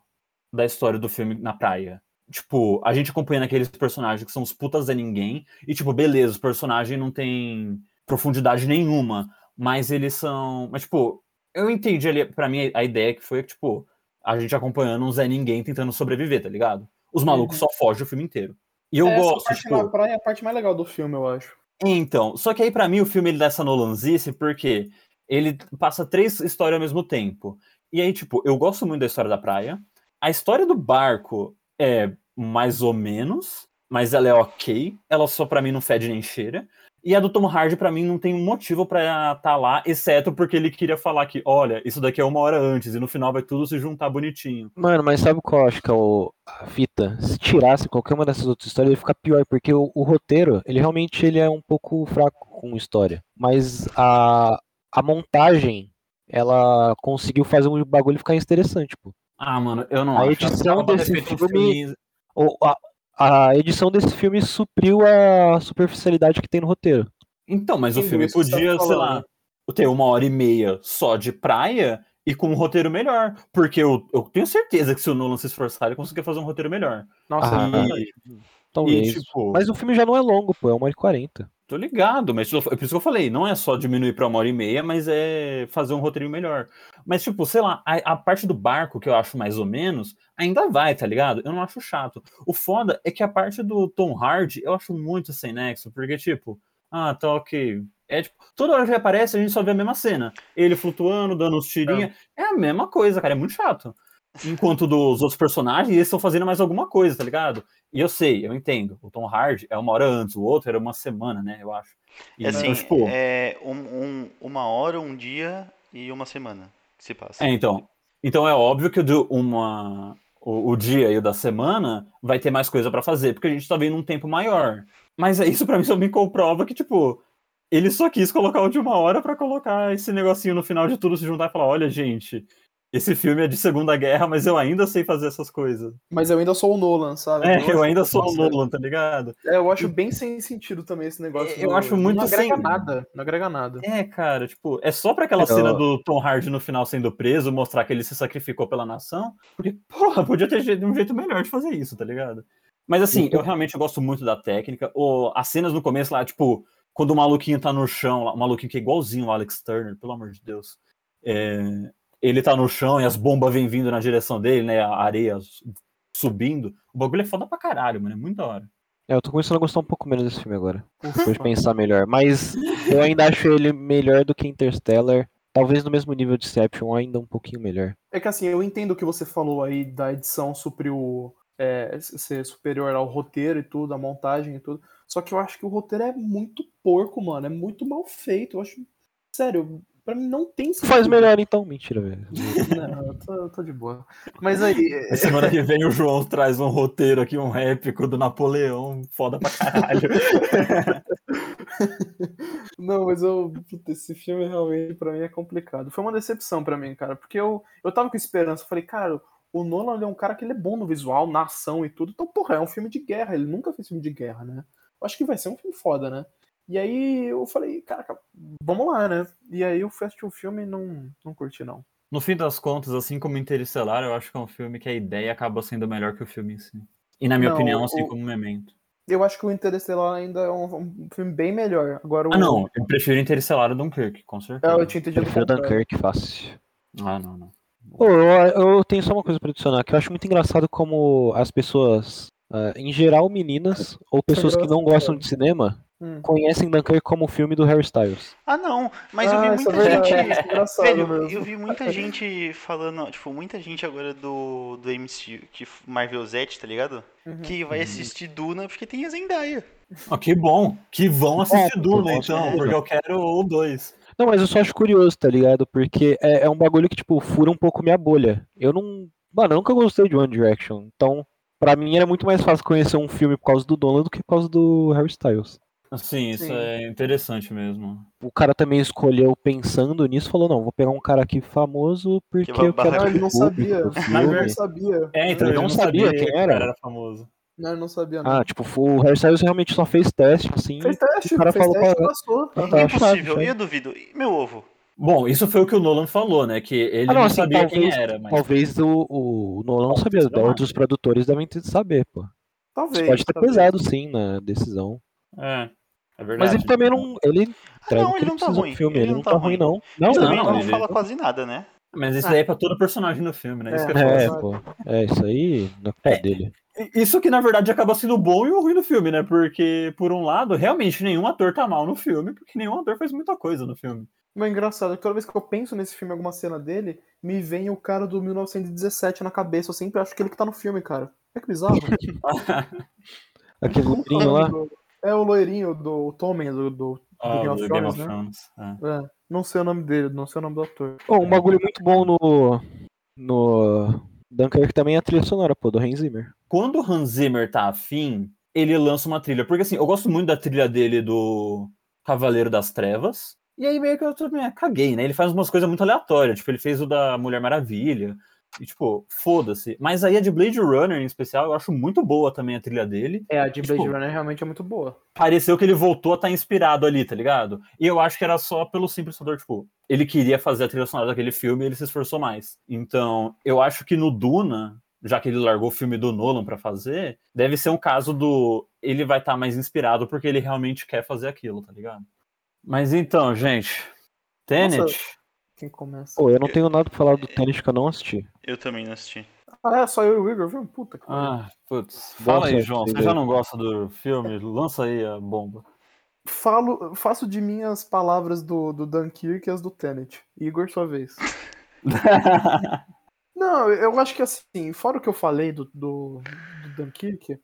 da história do filme na praia. Tipo, a gente acompanhando aqueles personagens que são os putas a ninguém. E, tipo, beleza, os personagens não tem profundidade nenhuma. Mas eles são. Mas, tipo, eu entendi ali, pra mim, a ideia que foi, tipo, a gente acompanhando um Zé Ninguém tentando sobreviver, tá ligado? Os malucos Uhum. só fogem o filme inteiro. E eu É, essa gosto, parte tipo... na praia é a parte mais legal do filme, eu acho. Então, só que aí pra mim o filme ele dá essa nolanzice porque ele passa três histórias ao mesmo tempo. E aí, tipo, eu gosto muito da história da praia. A história do barco é mais ou menos, mas ela é ok. Ela só pra mim não fede nem cheira. E a do Tom Hardy pra mim não tem um motivo pra estar lá, exceto porque ele queria falar que, olha, isso daqui é uma hora antes e no final vai tudo se juntar bonitinho. Mano, mas sabe qual eu acho que é o, a fita? Se tirasse qualquer uma dessas outras histórias, ia ficar pior, porque o, o roteiro, ele realmente ele é um pouco fraco com história. Mas a, a montagem, ela conseguiu fazer um bagulho ficar interessante, pô. Ah, mano, eu não A acho. edição desse filme- filme- O- a, a edição desse filme supriu a superficialidade que tem no roteiro. Então, mas o Entendo filme tá podia, sei lá, ter uma hora e meia só de praia e com um roteiro melhor. Porque eu, eu tenho certeza que se o Nolan se esforçar, ele conseguia fazer um roteiro melhor. Nossa, Ah, é verdade. Talvez. E, tipo, Mas o filme já não é longo, pô, é uma hora e quarenta. Tô ligado, mas é por isso que eu falei, não é só diminuir pra uma hora e meia, mas é fazer um roteiro melhor. Mas, tipo, sei lá, a, a parte do barco, que eu acho mais ou menos, ainda vai, tá ligado? Eu não acho chato. O foda é que a parte do Tom Hardy eu acho muito sem nexo, porque, tipo, ah, tá ok. É tipo, toda hora que ele aparece, a gente só vê a mesma cena. Ele flutuando, dando uns tirinhos. É. a mesma coisa, cara. É muito chato. Enquanto dos outros personagens, eles estão fazendo mais alguma coisa, tá ligado? E eu sei, eu entendo. O Tom Hardy é uma hora antes, o outro era uma semana, né? Eu acho. E, É assim, então, tipo, é um, um- uma hora, um dia e uma semana que se passa. É, então. Então é óbvio que o, uma, o, o dia e o da semana vai ter mais coisa pra fazer, porque a gente tá vendo um tempo maior. Mas é isso pra mim só me comprova que, tipo, ele só quis colocar o de uma hora pra colocar esse negocinho no final de tudo se juntar e falar: olha, gente, esse filme é de Segunda Guerra, mas eu ainda sei fazer essas coisas. Mas eu ainda sou o Nolan, sabe? É, acho- eu ainda sou o Nolan, tá ligado? É, eu acho bem sem sentido também esse negócio. Eu do- acho muito Não agrega sem- nada. Não agrega nada. É, cara, tipo, é só pra aquela Eu- cena do Tom Hardy no final sendo preso, mostrar que ele se sacrificou pela nação, porque, porra, podia ter um jeito melhor de fazer isso, tá ligado? Mas assim, eu realmente gosto muito da técnica. O, as cenas no começo lá, tipo, quando o maluquinho tá no chão, lá, o maluquinho que é igualzinho o Alex Turner, pelo amor de Deus. é, ele tá no chão e as bombas vêm vindo na direção dele, né? A areia subindo. O bagulho é foda pra caralho, mano. É muito da hora. É, eu tô começando a gostar um pouco menos desse filme agora. Depois de pensar melhor. Mas eu ainda acho ele melhor do que Interstellar. Talvez no mesmo nível de Inception, ou ainda um pouquinho melhor. É que assim, eu entendo o que você falou aí da edição supriu é, ser superior ao roteiro e tudo, a montagem e tudo. Só que eu acho que o roteiro é muito porco, mano. É muito mal feito. Eu acho. Sério, pra mim não tem sentido. Faz melhor então, mentira, velho. Não, eu tô, eu tô de boa. Mas aí. é, Semana que vem o João traz um roteiro aqui, um épico do Napoleão, foda pra caralho. Não, mas eu. puta, esse filme realmente pra mim é complicado. Foi uma decepção pra mim, cara. Porque eu, eu tava com esperança. Eu falei, cara, o Nolan é um cara que ele é bom no visual, na ação e tudo. Então, porra, é um filme de guerra. Ele nunca fez filme de guerra, né? Eu acho que vai ser um filme foda, né? E aí eu falei, caraca, vamos lá, né? E aí eu fui assistir o filme e não, não curti, não. No fim das contas, assim como Interestelar, eu acho que é um filme que a ideia acaba sendo melhor que o filme em si. E na minha Não, opinião, o- assim como Memento. Eu acho que o Interestelar ainda é um, um filme bem melhor. Agora o. Ah, não, eu prefiro Interestelar do Dunkirk, com É, certeza. eu tinha entendido. o Prefiro. Dunkirk fácil. Ah, não, não. Pô, eu, eu tenho só uma coisa pra adicionar, que eu acho muito engraçado como as pessoas, ah, em geral meninas, ou pessoas que não gostam cara. de cinema, Hum. conhecem Dunkirk como o filme do Harry Styles. Ah, não, mas eu Ah, vi isso é muita gente. é Velho, mesmo. eu vi muita gente falando, tipo, muita gente agora do, do MCU, que Marvel Z, tá ligado? Uhum. Que vai assistir Duna porque tem a Zendaya. Ah, que bom, que vão assistir É, Duna, então, porque eu quero o 2. Não, mas eu só acho curioso, tá ligado? Porque é, é um bagulho que, tipo, fura um pouco minha bolha. Eu não. Mano, eu nunca gostei de One Direction. Então, pra mim era muito mais fácil conhecer um filme por causa do Dolan do que por causa do Harry Styles. Sim, isso Sim. é interessante mesmo. O cara também escolheu pensando nisso, falou, não, vou pegar um cara aqui famoso porque vai eu quero Não, ele não sabia. não sabia. É, então Ele não sabia quem que o era? cara era famoso. Não, ele não sabia, não. Ah, tipo, o Harry Styles realmente só fez teste, assim. fez teste, o cara fez falou teste e pra- passou. Ah, Aham. tá. Impossível, chave, eu duvido. E Meu ovo. Bom, isso foi o que o Nolan falou, né? Que ele Ah, não, não, assim, sabia quem talvez- era, mas. Talvez o, o Nolan não sabia, outros produtores devem ter saber, pô. Talvez. Isso pode ter talvez. pesado, sim, na decisão. É. É verdade. Mas ele também não. Ele traz não, ele não tá ruim. filme. Ele Ele, não não tá tá ruim, não. Não, Ele não, não ele- fala quase nada, né? Mas isso daí é pra todo personagem no filme, né? Isso É. que é É, pô. É, isso aí não é culpa dele. Isso que na verdade acaba sendo o bom e o ruim do filme, né? Porque, por um lado, realmente nenhum ator tá mal no filme, porque nenhum ator faz muita coisa no filme. Mas é engraçado, é que toda vez que eu penso nesse filme, alguma cena dele, me vem o cara do 1917 na cabeça. Eu sempre acho que ele que tá no filme, cara. É que bizarro. Aquele Como que é o loirinho nome lá. Do- É o loirinho do Tommen, do, do, Ah, Game of do Game Thrones, of né? Thrones. é. é, não sei o nome dele, não sei o nome do ator. Pô, um bagulho muito bom no. No. Dunkirk também é a trilha sonora, pô, do Hans Zimmer. Quando o Hans Zimmer tá afim, ele lança uma trilha. Porque assim, eu gosto muito da trilha dele do Cavaleiro das Trevas. E aí meio que eu também ah, caguei, né? Ele faz umas coisas muito aleatórias. Tipo, ele fez o da Mulher Maravilha. E, tipo, foda-se. Mas aí a de Blade Runner, em especial, eu acho muito boa também a trilha dele. É, a de Blade Tipo- Runner realmente é muito boa. Pareceu que ele voltou a estar inspirado ali, tá ligado? E eu acho que era só pelo simples fator, tipo, ele queria fazer a trilha sonora daquele filme e ele se esforçou mais. Então, eu acho que no Duna, já que ele largou o filme do Nolan pra fazer, deve ser um caso do ele vai estar mais inspirado porque ele realmente quer fazer aquilo, tá ligado? Mas então, gente, Tenet, Nossa. Quem começa? Pô, eu não tenho nada pra falar do Tenet que eu não assisti. Eu também não assisti. Ah, é, só eu e o Igor, viu? Puta que ah, putz, fala aí, João, você já não gosta do filme? Lança aí a bomba. Falo, faço de mim as palavras do, do Dunkirk e as do Tenet. Igor, sua vez. Não, eu acho que assim, fora o que eu falei do, do, do Dunkirk,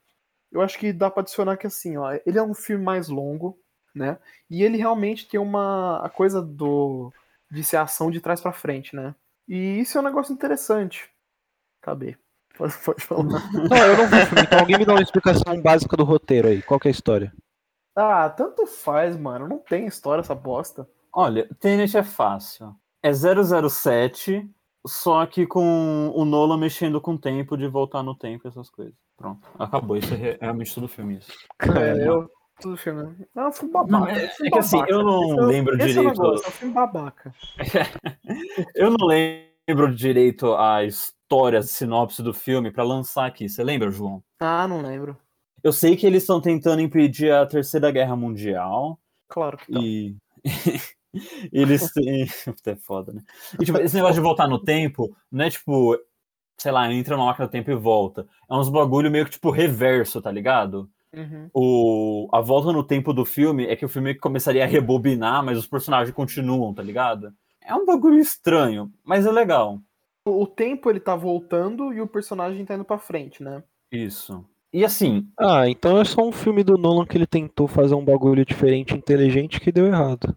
eu acho que dá pra adicionar que assim, ó, ele é um filme mais longo, né? E ele realmente tem uma a coisa do de ser ação de trás pra frente, né? E isso é um negócio interessante. Acabei. Pode, pode falar. Não, eu não vi o filme, então alguém me dá uma explicação básica do roteiro aí. Qual que é a história? Ah, tanto faz, mano. Não tem história essa bosta. Olha, Tenet é fácil. É 007, só que com o Nolan mexendo com o tempo de voltar no tempo e essas coisas. Pronto, acabou. Isso é re- realmente todo filme isso. É, eu. Tudo filme. É um filme babaca. Não, é- é que assim, babaca. eu não Esse é lembro esse É direito. negócio, é um filme babaca. Eu não lembro direito a história, a sinopse do filme pra lançar aqui. Você lembra, João? Ah, não lembro. Eu sei que eles estão tentando impedir a Terceira Guerra Mundial Claro que tá. e eles têm. É foda, né? E, tipo, esse negócio de voltar no tempo não é tipo, sei lá, entra na máquina do tempo e volta. É uns bagulho meio que tipo reverso, tá ligado? Uhum. O, a volta no tempo do filme é que o filme começaria a rebobinar, mas os personagens continuam, tá ligado? É um bagulho estranho, mas é legal. O tempo ele tá voltando e o personagem tá indo pra frente, né? Isso. E assim, Ah, então é só um filme do Nolan que ele tentou fazer um bagulho diferente, inteligente, que deu errado.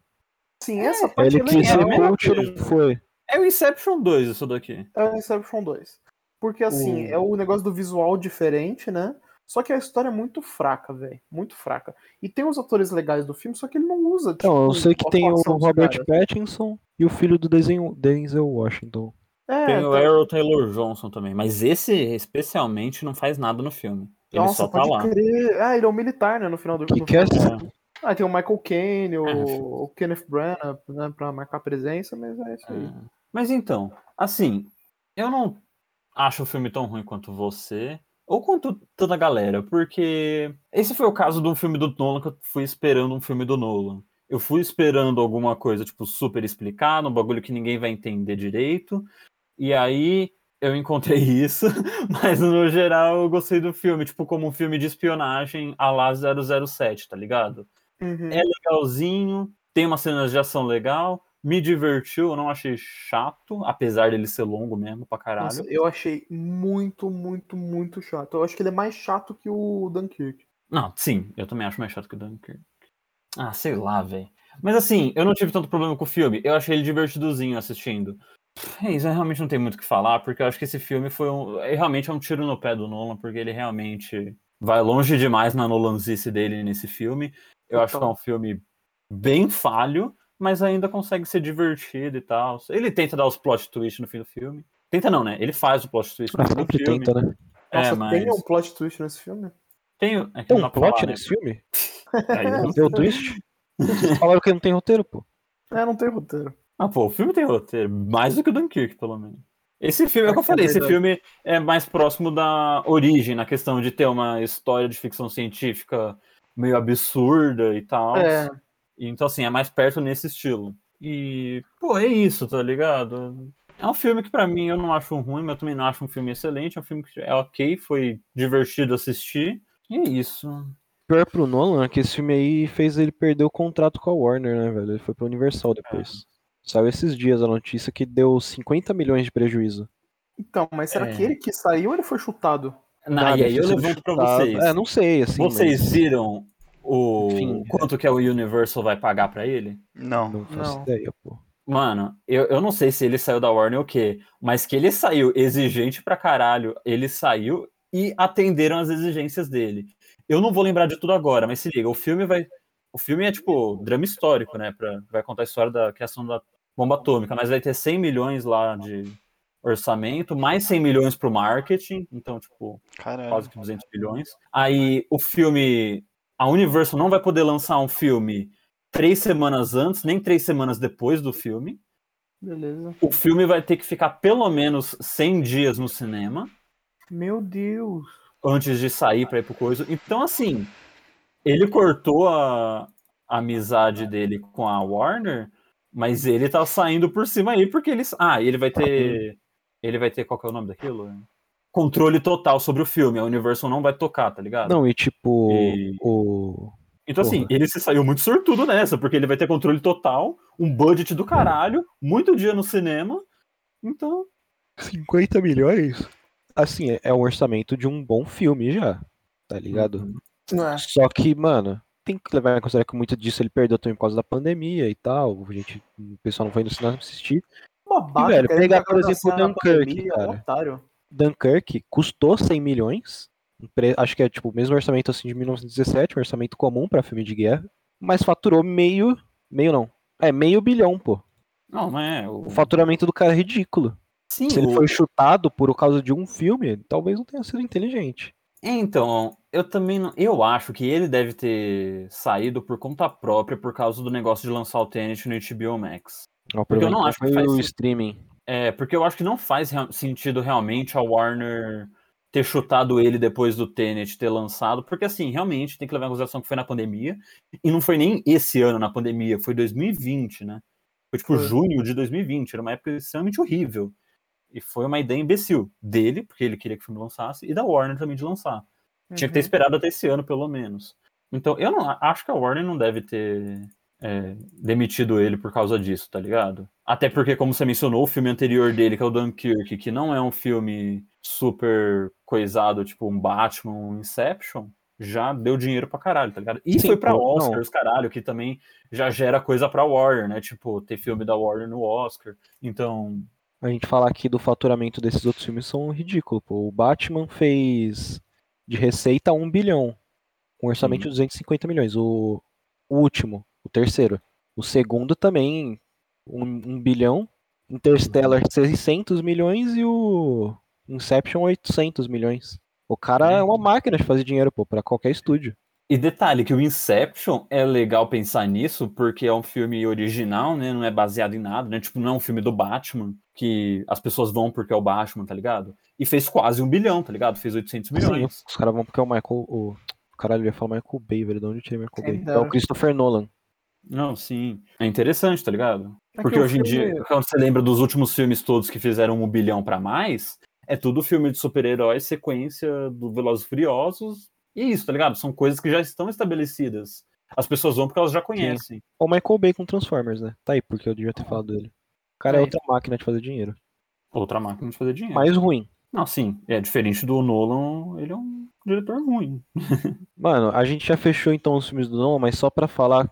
Sim, essa parte Ele é quis é a ser mesma coach não foi. é o Inception 2 isso daqui. É o Inception 2. Porque assim, O- é o negócio do visual diferente, né? Só que a história é muito fraca, velho. Muito fraca. E tem os atores legais do filme, só que ele não usa. Então, eu tipo, sei que tem o Robert caras. Pattinson e o filho do Denzel Denzel Washington. É, Tem o tá- Errol Taylor Johnson também, mas esse especialmente não faz nada no filme. Ele Nossa, só tá lá. crer. Ah, ele é um militar, né? No final do Que no que é final. É. Ah, tem o Michael Caine, o, É. o Kenneth Branagh, né, pra marcar presença, mas é isso aí. É. Mas então, assim, eu não acho o filme tão ruim quanto você, ou quanto toda a galera, porque esse foi o caso de um filme do Nolan que eu fui esperando um filme do Nolan. Eu fui esperando alguma coisa, tipo, super explicada, um bagulho que ninguém vai entender direito, e aí eu encontrei isso, mas no geral eu gostei do filme, tipo, como um filme de espionagem a lá 007, tá ligado? Uhum. É legalzinho, tem umas cenas de ação legal, me divertiu, eu não achei chato, apesar dele ser longo mesmo pra caralho. Nossa, eu achei muito, muito, muito chato. Eu acho que ele é mais chato que o Dunkirk. Não, sim, eu também acho mais chato que o Dunkirk. Ah, sei lá, velho. Mas assim, eu não tive tanto problema com o filme, eu achei ele divertidozinho assistindo. É isso, eu realmente não tem muito o que falar, porque eu acho que esse filme foi um. é, Realmente é um tiro no pé do Nolan, porque ele realmente vai longe demais na Nolanzice dele nesse filme. Eu acho que é um filme bem falho, mas ainda consegue ser divertido e tal. Ele tenta dar os plot twists no fim do filme. Tenta não, né? Ele faz o plot twist no Ah, fim do sempre filme. tenta, né? Nossa, é, mas tem um plot twist nesse filme? tem, o- é que Tem um plot falar, né? nesse filme? Aí eu não Tem o twist? Vocês falaram que não tem roteiro, pô. É, não tem roteiro. Ah, pô, o filme tem roteiro, mais do que o Dunkirk, pelo menos. Esse filme, é o que eu É falei, esse filme é mais próximo da origem, na questão de ter uma história de ficção científica meio absurda e tal. É, Então, assim, é mais perto nesse estilo. E, pô, é isso, tá ligado? É um filme que pra mim eu não acho ruim, mas eu também não acho um filme excelente. É um filme que é ok, foi divertido assistir. E é isso. Pior pro Nolan é que esse filme aí fez ele perder o contrato com a Warner, né, velho? Ele foi pra Universal depois. Saiu esses dias a notícia que deu 50 milhões de prejuízo. então, mas será É. que ele que saiu ou ele foi chutado? Não, Ah, e aí eu levanto pra vocês. É, não sei, assim. Vocês mas viram o Enfim. quanto que a Universal vai pagar pra ele? Não. Não faço Não. ideia, pô. Mano, eu, eu não sei se ele saiu da Warner ou o quê, mas que ele saiu exigente pra caralho, ele saiu e atenderam as exigências dele. Eu não vou lembrar de tudo agora, mas se liga, o filme vai. O filme é tipo drama histórico, né? Pra, vai contar a história da questão da bomba atômica, mas vai ter 100 milhões lá de orçamento, mais 100 milhões pro marketing, então, tipo, Caralho. quase que 200 milhões. Aí o filme. A Universal não vai poder lançar um filme três semanas antes, nem três semanas depois do filme. Beleza. O filme vai ter que ficar pelo menos 100 dias no cinema Meu Deus. antes de sair para ir pro coisa. Então, assim, ele cortou a, a amizade dele com a Warner, mas ele tá saindo por cima aí porque ele. Ah, ele vai ter. Ele vai ter. Qual que é o nome daquilo? Controle total sobre o filme. A Universal não vai tocar, tá ligado? Não, e tipo, E- o. Então, assim, Porra. ele se saiu muito sortudo nessa, porque ele vai ter controle total, um budget do caralho, muito dia no cinema. Então, 50 milhões? Assim, é- é um orçamento de um bom filme já, tá ligado? Não é. Só que, mano, tem que levar em consideração que muito disso ele perdeu também por causa da pandemia e tal. A gente, o pessoal não foi no cinema assistir. Babaca, velho, querendo pegar, pagar por exemplo, na Dunkirk, pandemia, é um cara. otário. Dunkirk custou 100 milhões. Acho que é tipo o mesmo orçamento assim de 1917, um orçamento comum pra filme de guerra, mas faturou meio, meio não. É meio bilhão, pô. não, não é. O... O faturamento do cara é ridículo. Sim, Se ele o- foi chutado por causa de um filme, talvez não tenha sido inteligente. Então, eu também não. Eu acho que ele deve ter saído por conta própria por causa do negócio de lançar o Tenet no HBO Max. Porque eu não acho que faz o streaming. É, porque eu acho que não faz sentido realmente a Warner ter chutado ele depois do Tenet ter lançado, porque assim, realmente tem que levar em consideração que foi na pandemia, e não foi nem esse ano na pandemia, foi 2020, né? Foi tipo Foi. junho de 2020, era uma época extremamente horrível. E foi uma ideia imbecil dele, porque ele queria que o filme lançasse, e da Warner também de lançar. Tinha que ter Uhum. esperado até esse ano, pelo menos. Então, eu não acho que a Warner não deve ter é, demitido ele por causa disso, tá ligado? Até porque, como você mencionou, o filme anterior dele, que é o Dunkirk, que não é um filme super coisado, tipo um Batman, um Inception, já deu dinheiro pra caralho, tá ligado? E Sim, foi pra pô, não. Oscars, caralho, que também já gera coisa pra Warner, né? Tipo, ter filme da Warner no Oscar. Então, A gente falar aqui do faturamento desses outros filmes são ridículos, pô. O Batman fez de receita 1 bilhão, com orçamento de 250 milhões. O, o último, terceiro. O segundo também, 1, 1 bilhão. Interstellar, 600 milhões e o Inception, 800 milhões. O cara é uma máquina de fazer dinheiro, pô, pra qualquer estúdio. E detalhe que o Inception é legal pensar nisso porque é um filme original, né? Não é baseado em nada, né? Tipo, não é um filme do Batman que as pessoas vão porque é o Batman, tá ligado? E fez quase um bilhão, tá ligado? Fez 800 milhões. Sim, os caras vão porque é o Michael. O, caralho, eu ia falar Michael Bay, velho. De onde eu tirei Michael Bay? É dera. o Christopher Nolan. Não, sim. É interessante, tá ligado? É que Porque o hoje em filme- dia, quando você lembra dos últimos filmes todos que fizeram um bilhão pra mais, é tudo filme de super-heróis, sequência do Velozes Furiosos. E é isso, tá ligado? São coisas que já estão estabelecidas. As pessoas vão porque elas já conhecem. Ou Michael Bay com Transformers, né? Tá aí, porque eu devia ter falado dele. O cara é Aí. outra máquina de fazer dinheiro. Outra máquina de fazer dinheiro. Mais ruim. Não, sim. É diferente do Nolan, ele é um diretor ruim. Mano, a gente já fechou então os filmes do Nolan, mas só pra falar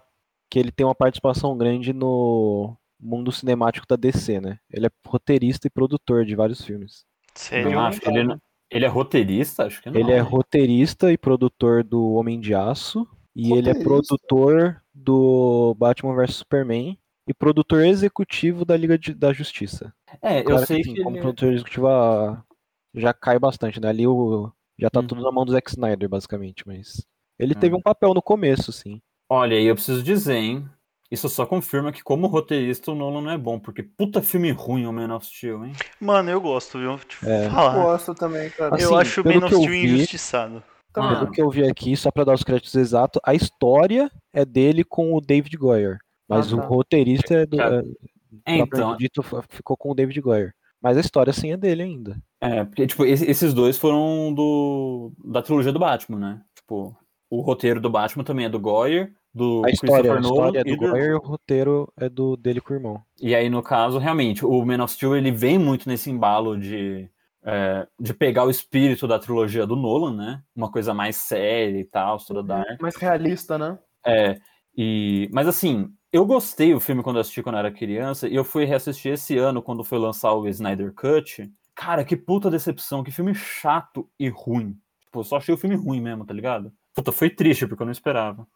que ele tem uma participação grande no mundo cinemático da DC, né? Ele é roteirista e produtor de vários filmes. Sério? Não acho. Ele, não- ele é roteirista? Acho que não. Ele é roteirista e produtor do Homem de Aço. E ele é Roteirista? produtor do Batman vs Superman. E produtor executivo da Liga de- da Justiça. É, eu Claro sei assim, que como ele... é produtor executivo ah, já cai bastante, né? Ali o, já tá Uhum. tudo na mão do Zack Snyder, basicamente. Mas ele Uhum. teve um papel no começo, sim. Olha, e eu preciso dizer, hein? Isso só confirma que como roteirista o Nolan não é bom, porque puta filme ruim o Man of Steel, hein? Mano, eu gosto, viu? Tipo, É. falar. Gosto também, cara. Assim, eu acho o Man of eu Steel vi- injustiçado. Pelo que eu vi aqui, só pra dar os créditos exatos, a história é dele com o David Goyer. Mas Ah, o tá. roteirista é do. É, Então, dito, ficou com o David Goyer. Mas a história sim é dele ainda. É, porque, tipo, esse- esses dois foram do da trilogia do Batman, né? Tipo, o roteiro do Batman também é do Goyer, do A história, a Christopher Nolan história é e do Goyer e o roteiro é do dele com o irmão. E aí, no caso, realmente, o Man of Steel, ele vem muito nesse embalo de, é, de pegar o espírito da trilogia do Nolan, né? Uma coisa mais séria e tal, toda dark. Mais realista, né? É, e, mas assim, eu gostei do filme quando eu assisti quando eu era criança, e eu fui reassistir esse ano quando foi lançar o Snyder Cut. Cara, que puta decepção, que filme chato e ruim. Tipo, eu só achei o filme ruim mesmo, tá ligado? Puta, foi triste, porque eu não esperava.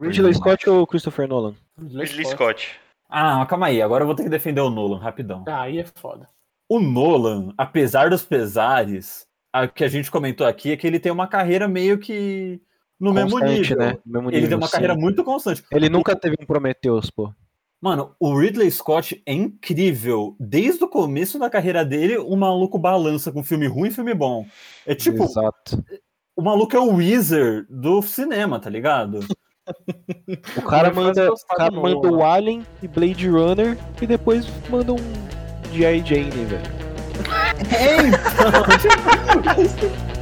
Ridley Scott ou Christopher Nolan? Ridley Scott. Ah, mas calma aí, agora eu vou ter que defender o Nolan, rapidão. Ah, aí é foda. O Nolan, apesar dos pesares, a que a gente comentou aqui é que ele tem uma carreira meio que no mesmo nível. né? Mesmo Ele nível, tem uma sim. carreira muito constante. Ele nunca teve um Prometheus, pô. Mano, o Ridley Scott é incrível. Desde o começo da carreira dele, o maluco balança com filme ruim e filme bom. É tipo, Exato. o maluco é o Weezer do cinema, tá ligado? O cara manda, o cara manda o Alien e Blade Runner e depois manda um G.I. Jane, velho. É, então.